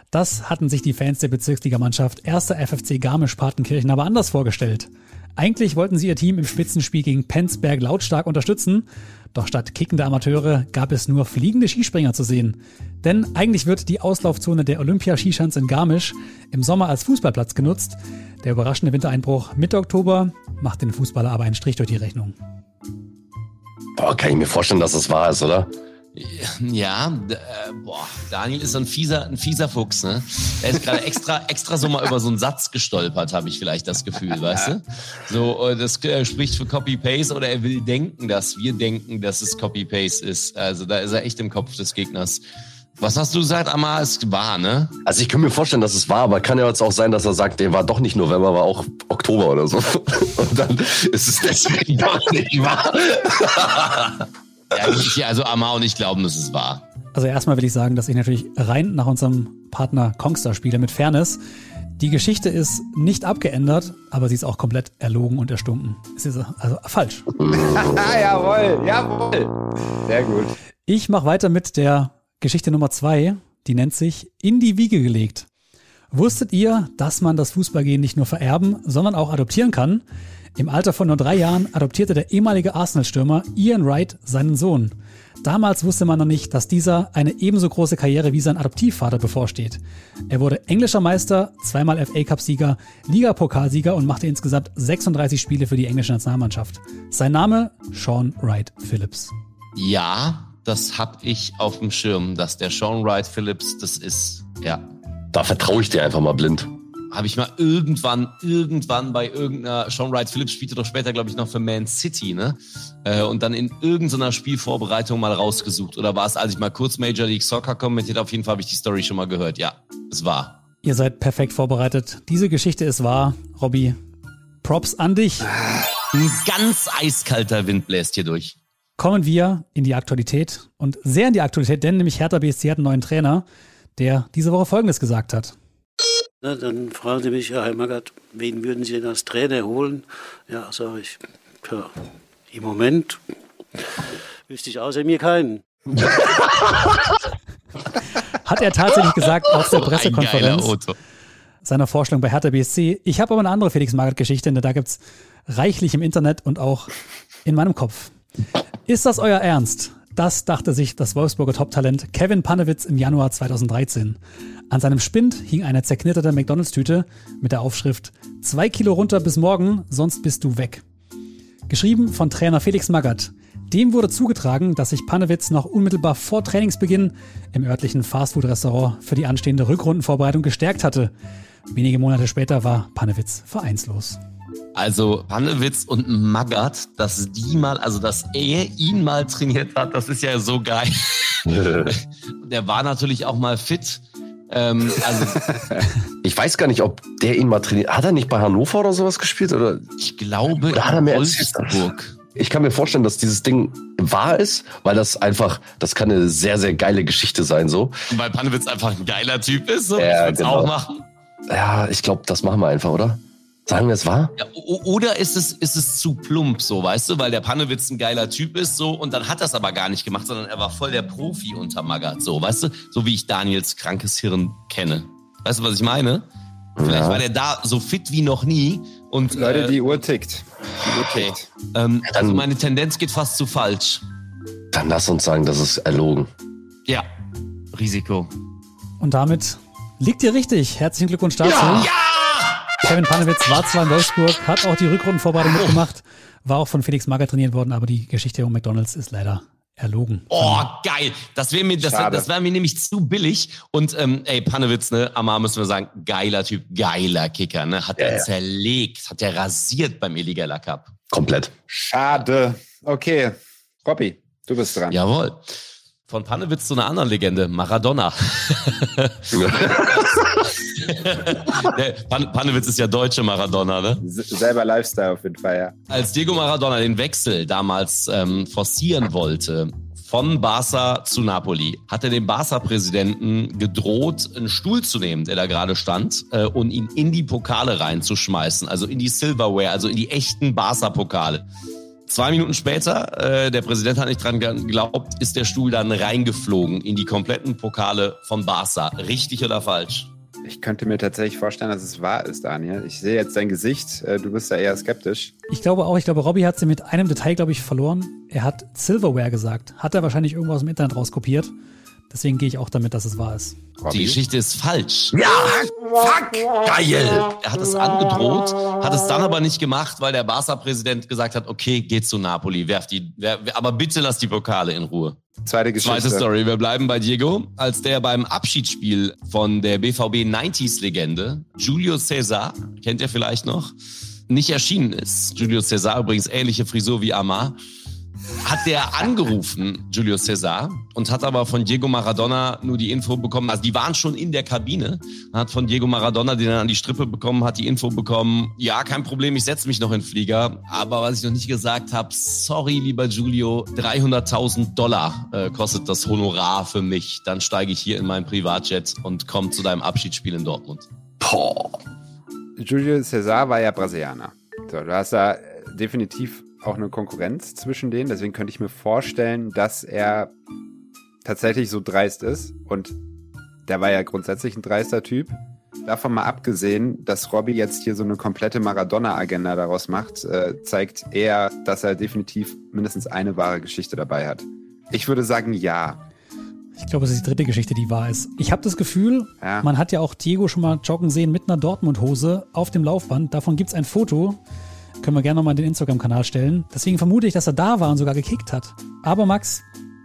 Das hatten sich die Fans der Bezirksligamannschaft 1. FFC Garmisch-Partenkirchen aber anders vorgestellt. Eigentlich wollten sie ihr Team im Spitzenspiel gegen Penzberg lautstark unterstützen, doch statt kickende Amateure gab es nur fliegende Skispringer zu sehen. Denn eigentlich wird die Auslaufzone der Olympia-Skischanze in Garmisch im Sommer als Fußballplatz genutzt. Der überraschende Wintereinbruch Mitte Oktober macht den Fußballer aber einen Strich durch die Rechnung. Boah, kann ich mir vorstellen, dass das wahr ist, oder? Ja, äh, boah, Daniel ist so ein fieser, ein fieser Fuchs, ne? Er ist gerade extra, [laughs] extra so mal über so einen Satz gestolpert, habe ich vielleicht das Gefühl, weißt du? So, äh, das äh, spricht für Copy-Paste oder er will denken, dass wir denken, dass es Copy-Paste ist. Also da ist er echt im Kopf des Gegners. Was hast du gesagt, Amar? Es war, ne? Also ich kann mir vorstellen, dass es war, aber kann ja jetzt auch sein, dass er sagt, der war doch nicht November, war auch Oktober oder so. [laughs] Und dann ist es deswegen doch nicht wahr. [laughs] Ja, ich, also Amar und ich glauben, dass es war. Also erstmal will ich sagen, dass ich natürlich rein nach unserem Partner Kongstar spiele mit Fairness. Die Geschichte ist nicht abgeändert, aber sie ist auch komplett erlogen und erstunken. Es ist also falsch. [laughs] Jawohl, jawohl. Sehr gut. Ich mache weiter mit der Geschichte Nummer zwei. Die nennt sich In die Wiege gelegt. Wusstet ihr, dass man das Fußballgehen nicht nur vererben, sondern auch adoptieren kann? Im Alter von nur drei Jahren adoptierte der ehemalige Arsenal-Stürmer Ian Wright seinen Sohn. Damals wusste man noch nicht, dass dieser eine ebenso große Karriere wie sein Adoptivvater bevorsteht. Er wurde englischer Meister, zweimal FA Cup-Sieger, Ligapokalsieger und machte insgesamt 36 Spiele für die englische Nationalmannschaft. Sein Name Sean Wright Phillips. Ja, das hab ich auf dem Schirm, dass der Sean Wright Phillips das ist. Ja. Da vertraue ich dir einfach mal blind. Habe ich mal irgendwann, irgendwann bei irgendeiner, Sean Wright Phillips spielte doch später, glaube ich, noch für Man City, ne? Äh, und dann in irgendeiner Spielvorbereitung mal rausgesucht. Oder war es, als ich mal kurz Major League Soccer kommentiert, auf jeden Fall habe ich die Story schon mal gehört. Ja, es war. Ihr seid perfekt vorbereitet. Diese Geschichte ist wahr. Robby, Props an dich. Ein ganz eiskalter Wind bläst hier durch. Kommen wir in die Aktualität und sehr in die Aktualität, denn nämlich Hertha BSC hat einen neuen Trainer, der diese Woche Folgendes gesagt hat. Na, dann fragen Sie mich, Herr Heimergart, wen würden Sie denn als Trainer holen? Ja, sage ich, tja, im Moment wüsste ich außer mir keinen. [laughs] Hat er tatsächlich gesagt auf der Pressekonferenz seiner Vorstellung bei Hertha BSC. Ich habe aber eine andere Felix Magath-Geschichte, denn da gibt's reichlich im Internet und auch in meinem Kopf. Ist das euer Ernst? Das dachte sich das Wolfsburger Top-Talent Kevin Panewitz im Januar 2013. An seinem Spind hing eine zerknitterte McDonalds-Tüte mit der Aufschrift Zwei Kilo runter bis morgen, sonst bist du weg. Geschrieben von Trainer Felix Magath. Dem wurde zugetragen, dass sich Panewitz noch unmittelbar vor Trainingsbeginn im örtlichen Fastfood-Restaurant für die anstehende Rückrundenvorbereitung gestärkt hatte. Wenige Monate später war Panewitz vereinslos. Also Pannewitz und Magath, dass die mal, also dass er ihn mal trainiert hat, das ist ja so geil. [laughs] Der war natürlich auch mal fit. Ähm, also [laughs] Ich weiß gar nicht, ob der ihn mal trainiert. Hat er nicht bei Hannover oder sowas gespielt? Oder ich glaube Oder hat er mir Wolfsburg. ich kann mir vorstellen, dass dieses Ding wahr ist, weil das einfach, das kann eine sehr, sehr geile Geschichte sein, so. Weil Pannewitz einfach ein geiler Typ ist, so Ja, ich genau. auch machen. Ja, ich glaube, das machen wir einfach, oder? Sagen wir es wahr? Ja, oder ist es, ist es zu plump, so, weißt du, weil der Pannewitz ein geiler Typ ist, so, und dann hat er es aber gar nicht gemacht, sondern er war voll der Profi unter Magath, so, weißt du, so wie ich Daniels krankes Hirn kenne. Weißt du, was ich meine? Vielleicht Ja. war der da so fit wie noch nie und Leute, äh, die Uhr tickt. Die Uhr Okay. tickt. Ähm, Dann- also meine Tendenz geht fast zu falsch. Dann lass uns sagen, das ist erlogen. Ja. Risiko. Und damit liegt ihr richtig. Herzlichen Glückwunsch dazu. Kevin Panewitz war zwar in Wolfsburg, hat auch die Rückrundenvorbereitung mitgemacht, war auch von Felix Magath trainiert worden, aber die Geschichte um McDonalds ist leider erlogen. Oh, geil. Das wäre mir, das, Schade. das wär mir nämlich zu billig. Und ähm, ey, Pannewitz, ne, Amar müssen wir sagen, geiler Typ, geiler Kicker, ne? Hat Ja, er ja. zerlegt, hat er rasiert beim Illegaler Cup. Komplett. Schade. Okay. Robby, du bist dran. Jawohl. Von Pannewitz zu einer anderen Legende, Maradona. [laughs] [laughs] [laughs] Pan Pannewitz ist ja deutsche Maradona, ne? selber Lifestyle auf jeden Fall, ja. Als Diego Maradona den Wechsel damals ähm, forcieren wollte, von Barca zu Napoli, hat er dem Barca-Präsidenten gedroht, einen Stuhl zu nehmen, der da gerade stand, äh, und ihn in die Pokale reinzuschmeißen, also in die Silverware, also in die echten Barca-Pokale. Zwei Minuten später, äh, der Präsident hat nicht dran geglaubt, ist der Stuhl dann reingeflogen in die kompletten Pokale von Barca. Richtig oder falsch? Ich könnte mir tatsächlich vorstellen, dass es wahr ist, Daniel. Ich sehe jetzt dein Gesicht. Äh, du bist da eher skeptisch. Ich glaube auch, ich glaube, Robbie hat sie mit einem Detail, glaube ich, verloren. Er hat Silverware gesagt. Hat er wahrscheinlich irgendwo aus dem Internet rauskopiert. Deswegen gehe ich auch damit, dass es wahr ist. Robbie? Die Geschichte ist falsch. Ja, fuck, geil. Er hat es angedroht, hat es dann aber nicht gemacht, weil der Barca-Präsident gesagt hat, okay, geh zu Napoli, werf die, werf, aber bitte lass die Pokale in Ruhe. Zweite Geschichte. Zweite Story. Wir bleiben bei Diego. Als der beim Abschiedsspiel von der BVB 90s-Legende Julio Cesar, kennt ihr vielleicht noch, nicht erschienen ist. Julio Cesar übrigens ähnliche Frisur wie Amar hat der angerufen, Julio Cesar, und hat aber von Diego Maradona nur die Info bekommen. Also die waren schon in der Kabine, hat von Diego Maradona, den er an die Strippe bekommen hat, die Info bekommen, ja, kein Problem, ich setze mich noch in den Flieger. Aber was ich noch nicht gesagt habe, sorry, lieber Julio, 300.000 Dollar äh, kostet das Honorar für mich. Dann steige ich hier in meinen Privatjet und komme zu deinem Abschiedsspiel in Dortmund. Boah. Julio Cesar war ja Brasilianer. So, du hast da definitiv auch eine Konkurrenz zwischen denen. Deswegen könnte ich mir vorstellen, dass er tatsächlich so dreist ist. Und der war ja grundsätzlich ein dreister Typ. Davon mal abgesehen, dass Robbie jetzt hier so eine komplette Maradona-Agenda daraus macht, äh, zeigt eher, dass er definitiv mindestens eine wahre Geschichte dabei hat. Ich würde sagen, ja. Ich glaube, es ist die dritte Geschichte, die wahr ist. Ich habe das Gefühl, ja. man hat ja auch Diego schon mal joggen sehen mit einer Dortmund-Hose auf dem Laufband. Davon gibt es ein Foto. Können wir gerne nochmal in den Instagram-Kanal stellen. Deswegen vermute ich, dass er da war und sogar gekickt hat. Aber Max,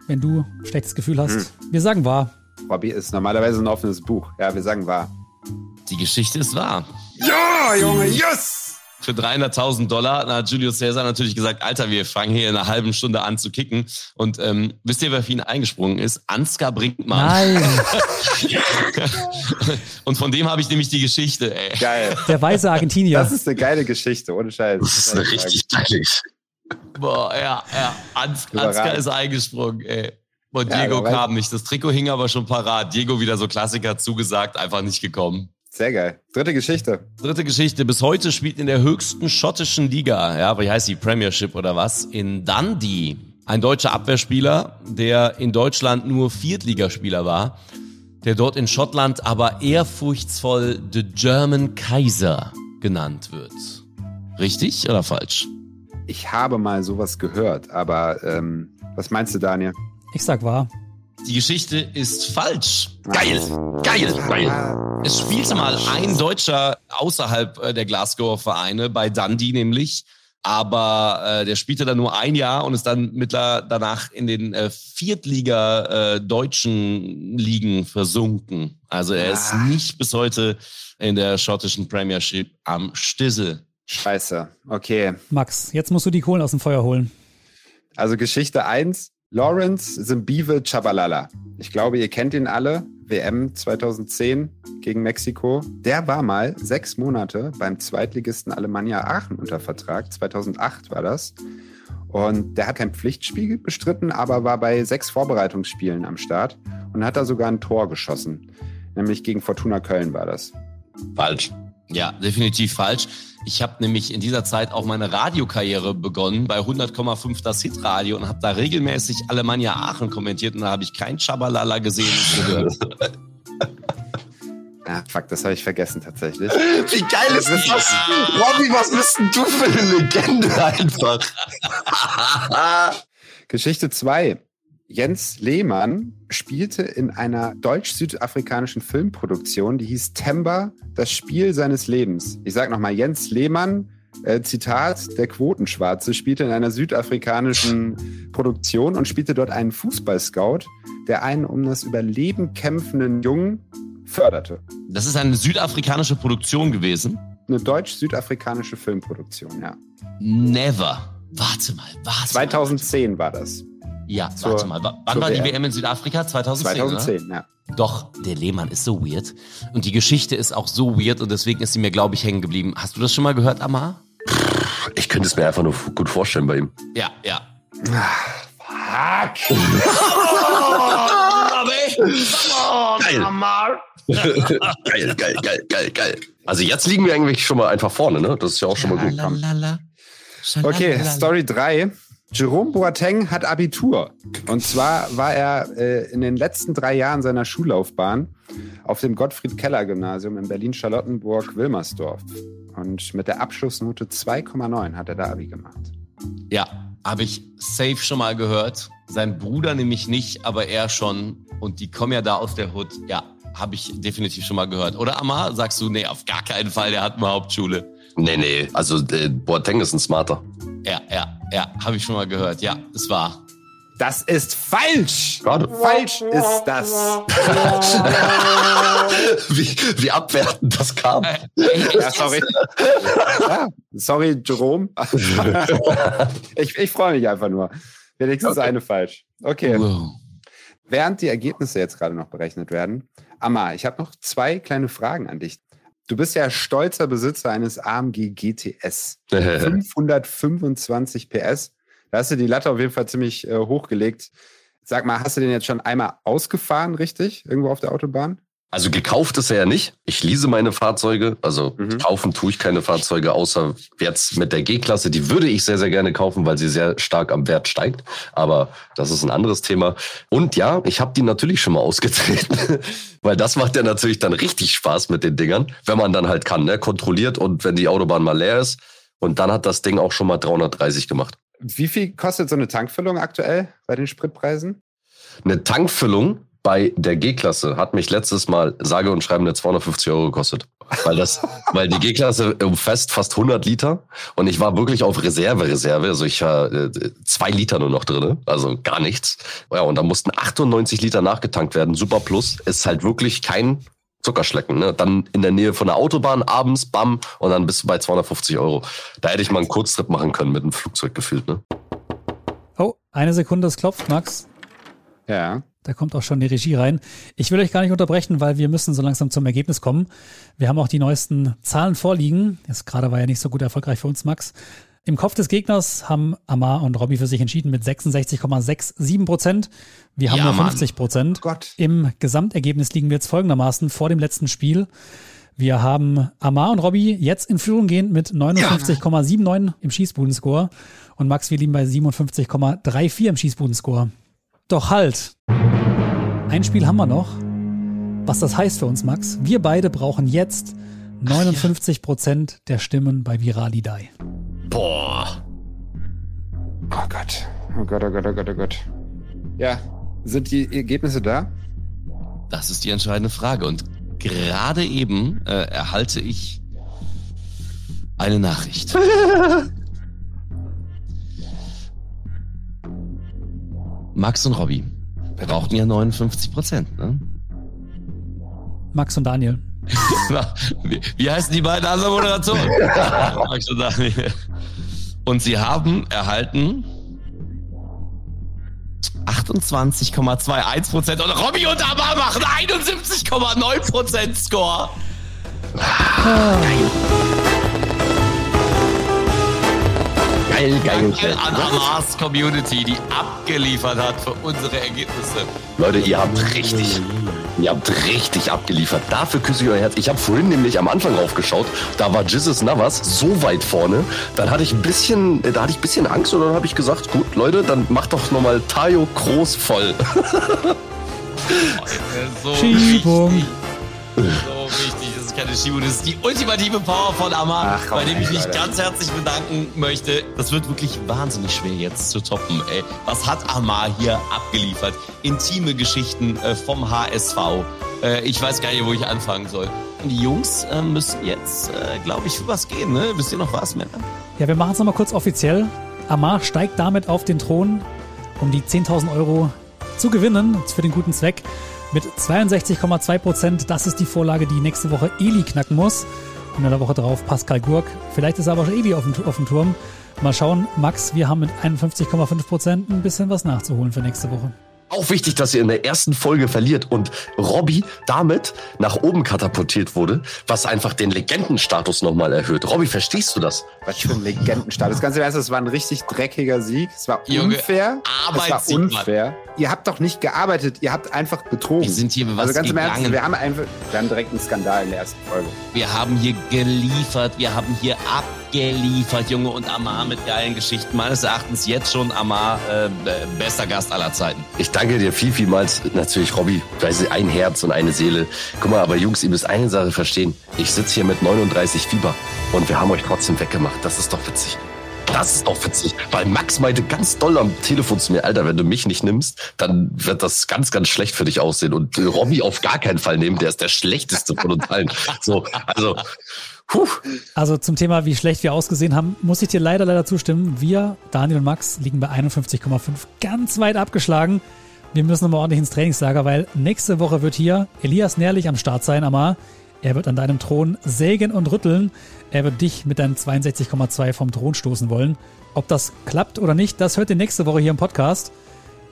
wenn du ein schlechtes Gefühl hast, hm. wir sagen wahr. Bobby ist normalerweise ein offenes Buch. Ja, wir sagen wahr. Die Geschichte ist wahr. Ja, Junge, yes! Für 300.000 Dollar hat Julius Caesar natürlich gesagt, Alter, wir fangen hier in einer halben Stunde an zu kicken. Und ähm, wisst ihr, wer für ihn eingesprungen ist? Ansgar Brinkmann. Nein. [laughs] Und von dem habe ich nämlich die Geschichte, ey. Geil. Der weiße Argentinier. Das ist eine geile Geschichte, ohne Scheiß. Das ist eine richtig geile Boah, ja, ja. Ans Ansgar ist eingesprungen, ey. Und Diego ja, kam nicht. Das Trikot hing aber schon parat. Diego wieder so Klassiker zugesagt, einfach nicht gekommen. Sehr geil. Dritte Geschichte. Dritte Geschichte. Bis heute spielt in der höchsten schottischen Liga, ja, wie heißt die Premiership oder was, in Dundee ein deutscher Abwehrspieler, der in Deutschland nur Viertligaspieler war, der dort in Schottland aber ehrfurchtsvoll The German Kaiser genannt wird. Richtig oder falsch? Ich habe mal sowas gehört, aber ähm, was meinst du, Daniel? Ich sag wahr. Die Geschichte ist falsch. Geil, geil, geil. Es spielte mal ein Deutscher außerhalb äh, der Glasgower Vereine, bei Dundee nämlich. Aber äh, der spielte dann nur ein Jahr und ist dann mittler danach in den äh, Viertliga äh, deutschen Ligen versunken. Also er ist ah. nicht bis heute in der schottischen Premiership am Stissel. Scheiße, okay. Max, jetzt musst du die Kohlen aus dem Feuer holen. Also Geschichte 1, Lawrence Zimbive Chabalala. Ich glaube, ihr kennt ihn alle. WM 2010 gegen Mexiko. Der war mal sechs Monate beim Zweitligisten Alemannia Aachen unter Vertrag. 2008 war das. Und der hat kein Pflichtspiel bestritten, aber war bei sechs Vorbereitungsspielen am Start und hat da sogar ein Tor geschossen. Nämlich gegen Fortuna Köln war das. Falsch. Ja, definitiv falsch. Ich habe nämlich in dieser Zeit auch meine Radiokarriere begonnen bei 100,5 das Hitradio und habe da regelmäßig Alemannia Aachen kommentiert und da habe ich kein Schabalala gesehen und gehört. [laughs] Ah, fuck, das habe ich vergessen tatsächlich. [laughs] Wie geil ist das? Robby, was bist denn du für eine Legende einfach? [laughs] Geschichte 2. Jens Lehmann spielte in einer deutsch-südafrikanischen Filmproduktion, die hieß Temba, das Spiel seines Lebens. Ich sage nochmal, Jens Lehmann, äh, Zitat, der Quotenschwarze, spielte in einer südafrikanischen Produktion und spielte dort einen Fußballscout, der einen um das Überleben kämpfenden Jungen förderte. Das ist eine südafrikanische Produktion gewesen? Eine deutsch-südafrikanische Filmproduktion, ja. Never. Warte mal, warte 2010 mal. war das. Ja, Zur- warte mal. wa- Wann war die WM? In Südafrika? 2010, 2010, ja. Oder? Doch, der Lehmann ist so weird. Und die Geschichte ist auch so weird und deswegen ist sie mir, glaube ich, hängen geblieben. Hast du das schon mal gehört, Amar? Ich könnte es mir einfach nur gut vorstellen bei ihm. Ja, ja. [laughs] [laughs] geil, geil, geil, geil, geil. Also jetzt liegen wir eigentlich schon mal einfach vorne, ne? Das ist ja auch schon mal gut. Okay. Story 3. Jerome Boateng hat Abitur. Und zwar war er äh, in den letzten drei Jahren seiner Schullaufbahn auf dem Gottfried-Keller-Gymnasium in Berlin-Charlottenburg-Wilmersdorf. Und mit der Abschlussnote 2,9 hat er da Abi gemacht. Ja, habe ich safe schon mal gehört. Sein Bruder nämlich nicht, aber er schon. Und die kommen ja da aus der Hood. Ja, habe ich definitiv schon mal gehört. Oder Amar, sagst du, nee, auf gar keinen Fall, der hat eine Hauptschule. Nee, nee, also äh, Boateng ist ein Smarter. Ja, ja, ja, habe ich schon mal gehört. Ja, es war. Das ist falsch! Schade. Falsch ist das. [laughs] wie, wie abwertend das kam. Ja, sorry. Ja, sorry, Jerome. [laughs] ich ich freue mich einfach nur. Wenigstens Okay. eine falsch. Okay. Wow. Während die Ergebnisse jetzt gerade noch berechnet werden, Amma, ich habe noch zwei kleine Fragen an dich. Du bist ja stolzer Besitzer eines AMG GTS. 525 PS. Da hast du die Latte auf jeden Fall ziemlich äh, hochgelegt. Sag mal, hast du den jetzt schon einmal ausgefahren, richtig? Irgendwo auf der Autobahn? Also gekauft ist er ja nicht. Ich lease meine Fahrzeuge. Also Mhm. kaufen tue ich keine Fahrzeuge, außer jetzt mit der G-Klasse. Die würde ich sehr, sehr gerne kaufen, weil sie sehr stark am Wert steigt. Aber das ist ein anderes Thema. Und ja, ich habe die natürlich schon mal ausgetreten, [laughs] weil das macht ja natürlich dann richtig Spaß mit den Dingern, wenn man dann halt kann, ne? kontrolliert und wenn die Autobahn mal leer ist. Und dann hat das Ding auch schon mal 330 gemacht. Wie viel kostet so eine Tankfüllung aktuell bei den Spritpreisen? Eine Tankfüllung bei der G-Klasse hat mich letztes Mal sage und schreibende 250 Euro gekostet. Weil das, [laughs] weil die G-Klasse umfasst fast 100 Liter und ich war wirklich auf Reserve, Reserve. Also ich war äh, zwei Liter nur noch drin, also gar nichts. Ja, und da mussten 98 Liter nachgetankt werden. Super Plus. Ist halt wirklich kein Zuckerschlecken. Ne? Dann in der Nähe von der Autobahn, abends, bam, und dann bist du bei 250 Euro. Da hätte ich mal einen Kurztrip machen können mit dem Flugzeug gefühlt. Ne? Oh, eine Sekunde, es klopft, Max. Ja. Da kommt auch schon die Regie rein. Ich will euch gar nicht unterbrechen, weil wir müssen so langsam zum Ergebnis kommen. Wir haben auch die neuesten Zahlen vorliegen. Das gerade war ja nicht so gut erfolgreich für uns, Max. Im Kopf des Gegners haben Amar und Robby für sich entschieden mit 66,67 Prozent. Wir haben Ja, nur Mann. 50 Prozent. Gott. Im Gesamtergebnis liegen wir jetzt folgendermaßen vor dem letzten Spiel. Wir haben Amar und Robby jetzt in Führung gehend mit 59,79 im Schießbudenscore und Max, wir liegen bei 57,34 im Schießbudenscore. Doch halt. Ein Spiel haben wir noch. Was das heißt für uns, Max, wir beide brauchen jetzt 59 Prozent der Stimmen bei Viralidei. Boah. Oh Gott. Oh Gott, oh Gott, oh Gott, oh Gott. Ja. Sind die Ergebnisse da? Das ist die entscheidende Frage. Und gerade eben äh, erhalte ich eine Nachricht. [laughs] Max und Robby brauchten ja 59 Prozent. Ne? Max und Daniel. Na, [laughs] wie, wie heißen die beiden anderen Moderatoren? [laughs] Max und Daniel. Und sie haben erhalten 28,21 Prozent. Und Robby und Amar machen 71,9 Prozent Score. Geil, geil, Danke an Amars Community, die abgeliefert hat für unsere Ergebnisse. Leute, ihr habt richtig, ihr habt richtig abgeliefert. Dafür küsse ich euer Herz. Ich habe vorhin nämlich am Anfang aufgeschaut, da war Jesus Navas so weit vorne. Dann hatte ich ein bisschen, da hatte ich ein bisschen Angst und dann habe ich gesagt, gut, Leute, dann macht doch nochmal Tayo Groß voll. [laughs] So Schiebung. So wichtig. Das ist keine Schiebung. Das ist die ultimative Power von Amar, Ach, komm, bei dem ich mich Leute. ganz herzlich bedanken möchte. Das wird wirklich wahnsinnig schwer jetzt zu toppen. Ey. Was hat Amar hier abgeliefert? Intime Geschichten äh, vom HSV. Äh, ich weiß gar nicht, wo ich anfangen soll. Und die Jungs äh, müssen jetzt, äh, glaube ich, für was gehen. Ne? Wisst ihr noch was, Männer? Ja, wir machen es nochmal kurz offiziell. Amar steigt damit auf den Thron, um die 10.000 Euro zu gewinnen für den guten Zweck. Mit 62,2 Prozent. Das ist die Vorlage, die nächste Woche Eli knacken muss. in der Woche drauf Pascal Gurk. Vielleicht ist aber schon Ebi auf dem, auf dem Turm. Mal schauen, Max, wir haben mit 51,5 Prozent ein bisschen was nachzuholen für nächste Woche. Auch wichtig, dass ihr in der ersten Folge verliert und Robby damit nach oben katapultiert wurde, was einfach den Legendenstatus nochmal erhöht. Robby, verstehst du das? Was für ein Legendenstatus. Ganz im Ernst, es war ein richtig dreckiger Sieg. Es war Junge, unfair. Es war unfair. Ihr habt doch nicht gearbeitet, ihr habt einfach betrogen. Wir sind hier was also ganz im Ernst, gegangen. wir haben einfach, wir haben direkt einen Skandal in der ersten Folge. Wir haben hier geliefert, wir haben hier abgeliefert, Junge, und Amar mit geilen Geschichten. Meines Erachtens jetzt schon Amar äh, bester Gast aller Zeiten. Ich danke dir viel, vielmals. Natürlich, Robby, weil sie ein Herz und eine Seele. Guck mal, aber Jungs, ihr müsst eine Sache verstehen. Ich sitze hier mit 39 Fieber und wir haben euch trotzdem weggemacht. Das ist doch witzig. Das ist doch witzig, weil Max meinte ganz doll am Telefon zu mir, Alter, wenn du mich nicht nimmst, dann wird das ganz, ganz schlecht für dich aussehen. Und Robby auf gar keinen Fall nehmen, der ist der schlechteste von uns allen. So, also, puh. Also zum Thema, wie schlecht wir ausgesehen haben, muss ich dir leider, leider zustimmen. Wir, Daniel und Max, liegen bei 51,5 ganz weit abgeschlagen. Wir müssen nochmal ordentlich ins Trainingslager, weil nächste Woche wird hier Elias Nährlich am Start sein, Amar. Er wird an deinem Thron sägen und rütteln. Er wird dich mit deinen 62,2 vom Thron stoßen wollen. Ob das klappt oder nicht, das hört ihr nächste Woche hier im Podcast.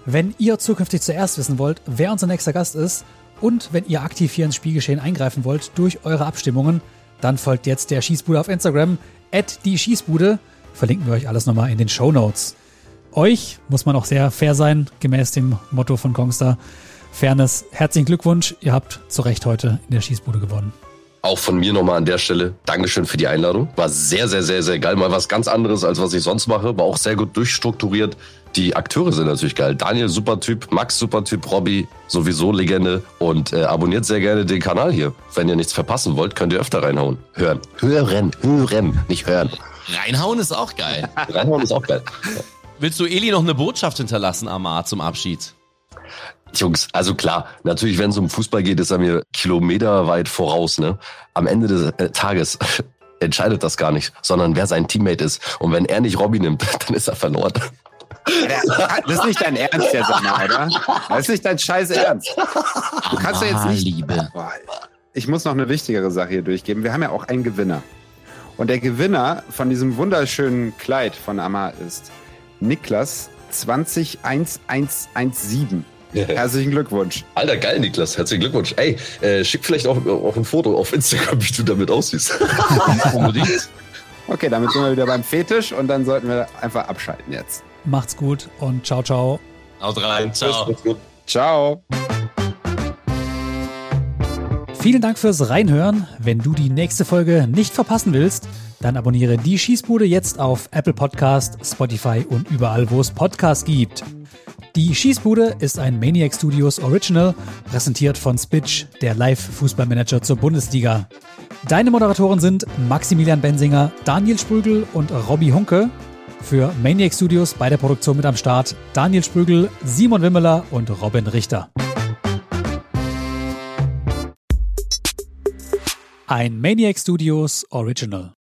Wenn ihr zukünftig zuerst wissen wollt, wer unser nächster Gast ist und wenn ihr aktiv hier ins Spielgeschehen eingreifen wollt durch eure Abstimmungen, dann folgt jetzt der Schießbude auf Instagram, at die Schießbude. Verlinken wir euch alles nochmal in den Show Notes. Euch muss man auch sehr fair sein, gemäß dem Motto von Kongstar. Fairness, herzlichen Glückwunsch, ihr habt zu Recht heute in der Schießbude gewonnen. Auch von mir nochmal an der Stelle Dankeschön für die Einladung. War sehr, sehr, sehr, sehr geil. Mal was ganz anderes, als was ich sonst mache. War auch sehr gut durchstrukturiert. Die Akteure sind natürlich geil. Daniel, super Typ. Max, super Typ. Robby, sowieso Legende. Und äh, abonniert sehr gerne den Kanal hier. Wenn ihr nichts verpassen wollt, könnt ihr öfter reinhauen. Hören. Hören. Hören. Nicht hören. Reinhauen ist auch geil. Reinhauen ist auch geil. Willst du Eli noch eine Botschaft hinterlassen, Amar, zum Abschied? Jungs, also klar, natürlich, wenn es um Fußball geht, ist er mir kilometerweit voraus. Ne? Am Ende des äh, Tages [laughs] entscheidet das gar nicht, sondern wer sein Teammate ist. Und wenn er nicht Robby nimmt, [laughs] dann ist er verloren. Das ist nicht dein Ernst jetzt, Anna, oder? Das ist nicht dein scheiß Ernst. Du kannst ja jetzt nicht. Liebe. Ich muss noch eine wichtigere Sache hier durchgeben. Wir haben ja auch einen Gewinner. Und der Gewinner von diesem wunderschönen Kleid von Amar ist Niklas 20117. [laughs] Herzlichen Glückwunsch. Alter, geil, Niklas. Herzlichen Glückwunsch. Ey, äh, schick vielleicht auch, auch ein Foto auf Instagram, wie du damit aussiehst. [laughs] Okay, damit sind wir wieder beim Fetisch und dann sollten wir einfach abschalten jetzt. Macht's gut und ciao, ciao. Haut rein. Ciao. Ciao. Vielen Dank fürs Reinhören. Wenn du die nächste Folge nicht verpassen willst, dann abonniere die Schießbude jetzt auf Apple Podcast, Spotify und überall, wo es Podcasts gibt. Die Schießbude ist ein Maniac Studios Original, präsentiert von Spitch, der Live-Fußballmanager zur Bundesliga. Deine Moderatoren sind Maximilian Bensinger, Daniel Sprügel und Robby Hunke. Für Maniac Studios bei der Produktion mit am Start Daniel Sprügel, Simon Wimmeler und Robin Richter. Ein Maniac Studios Original.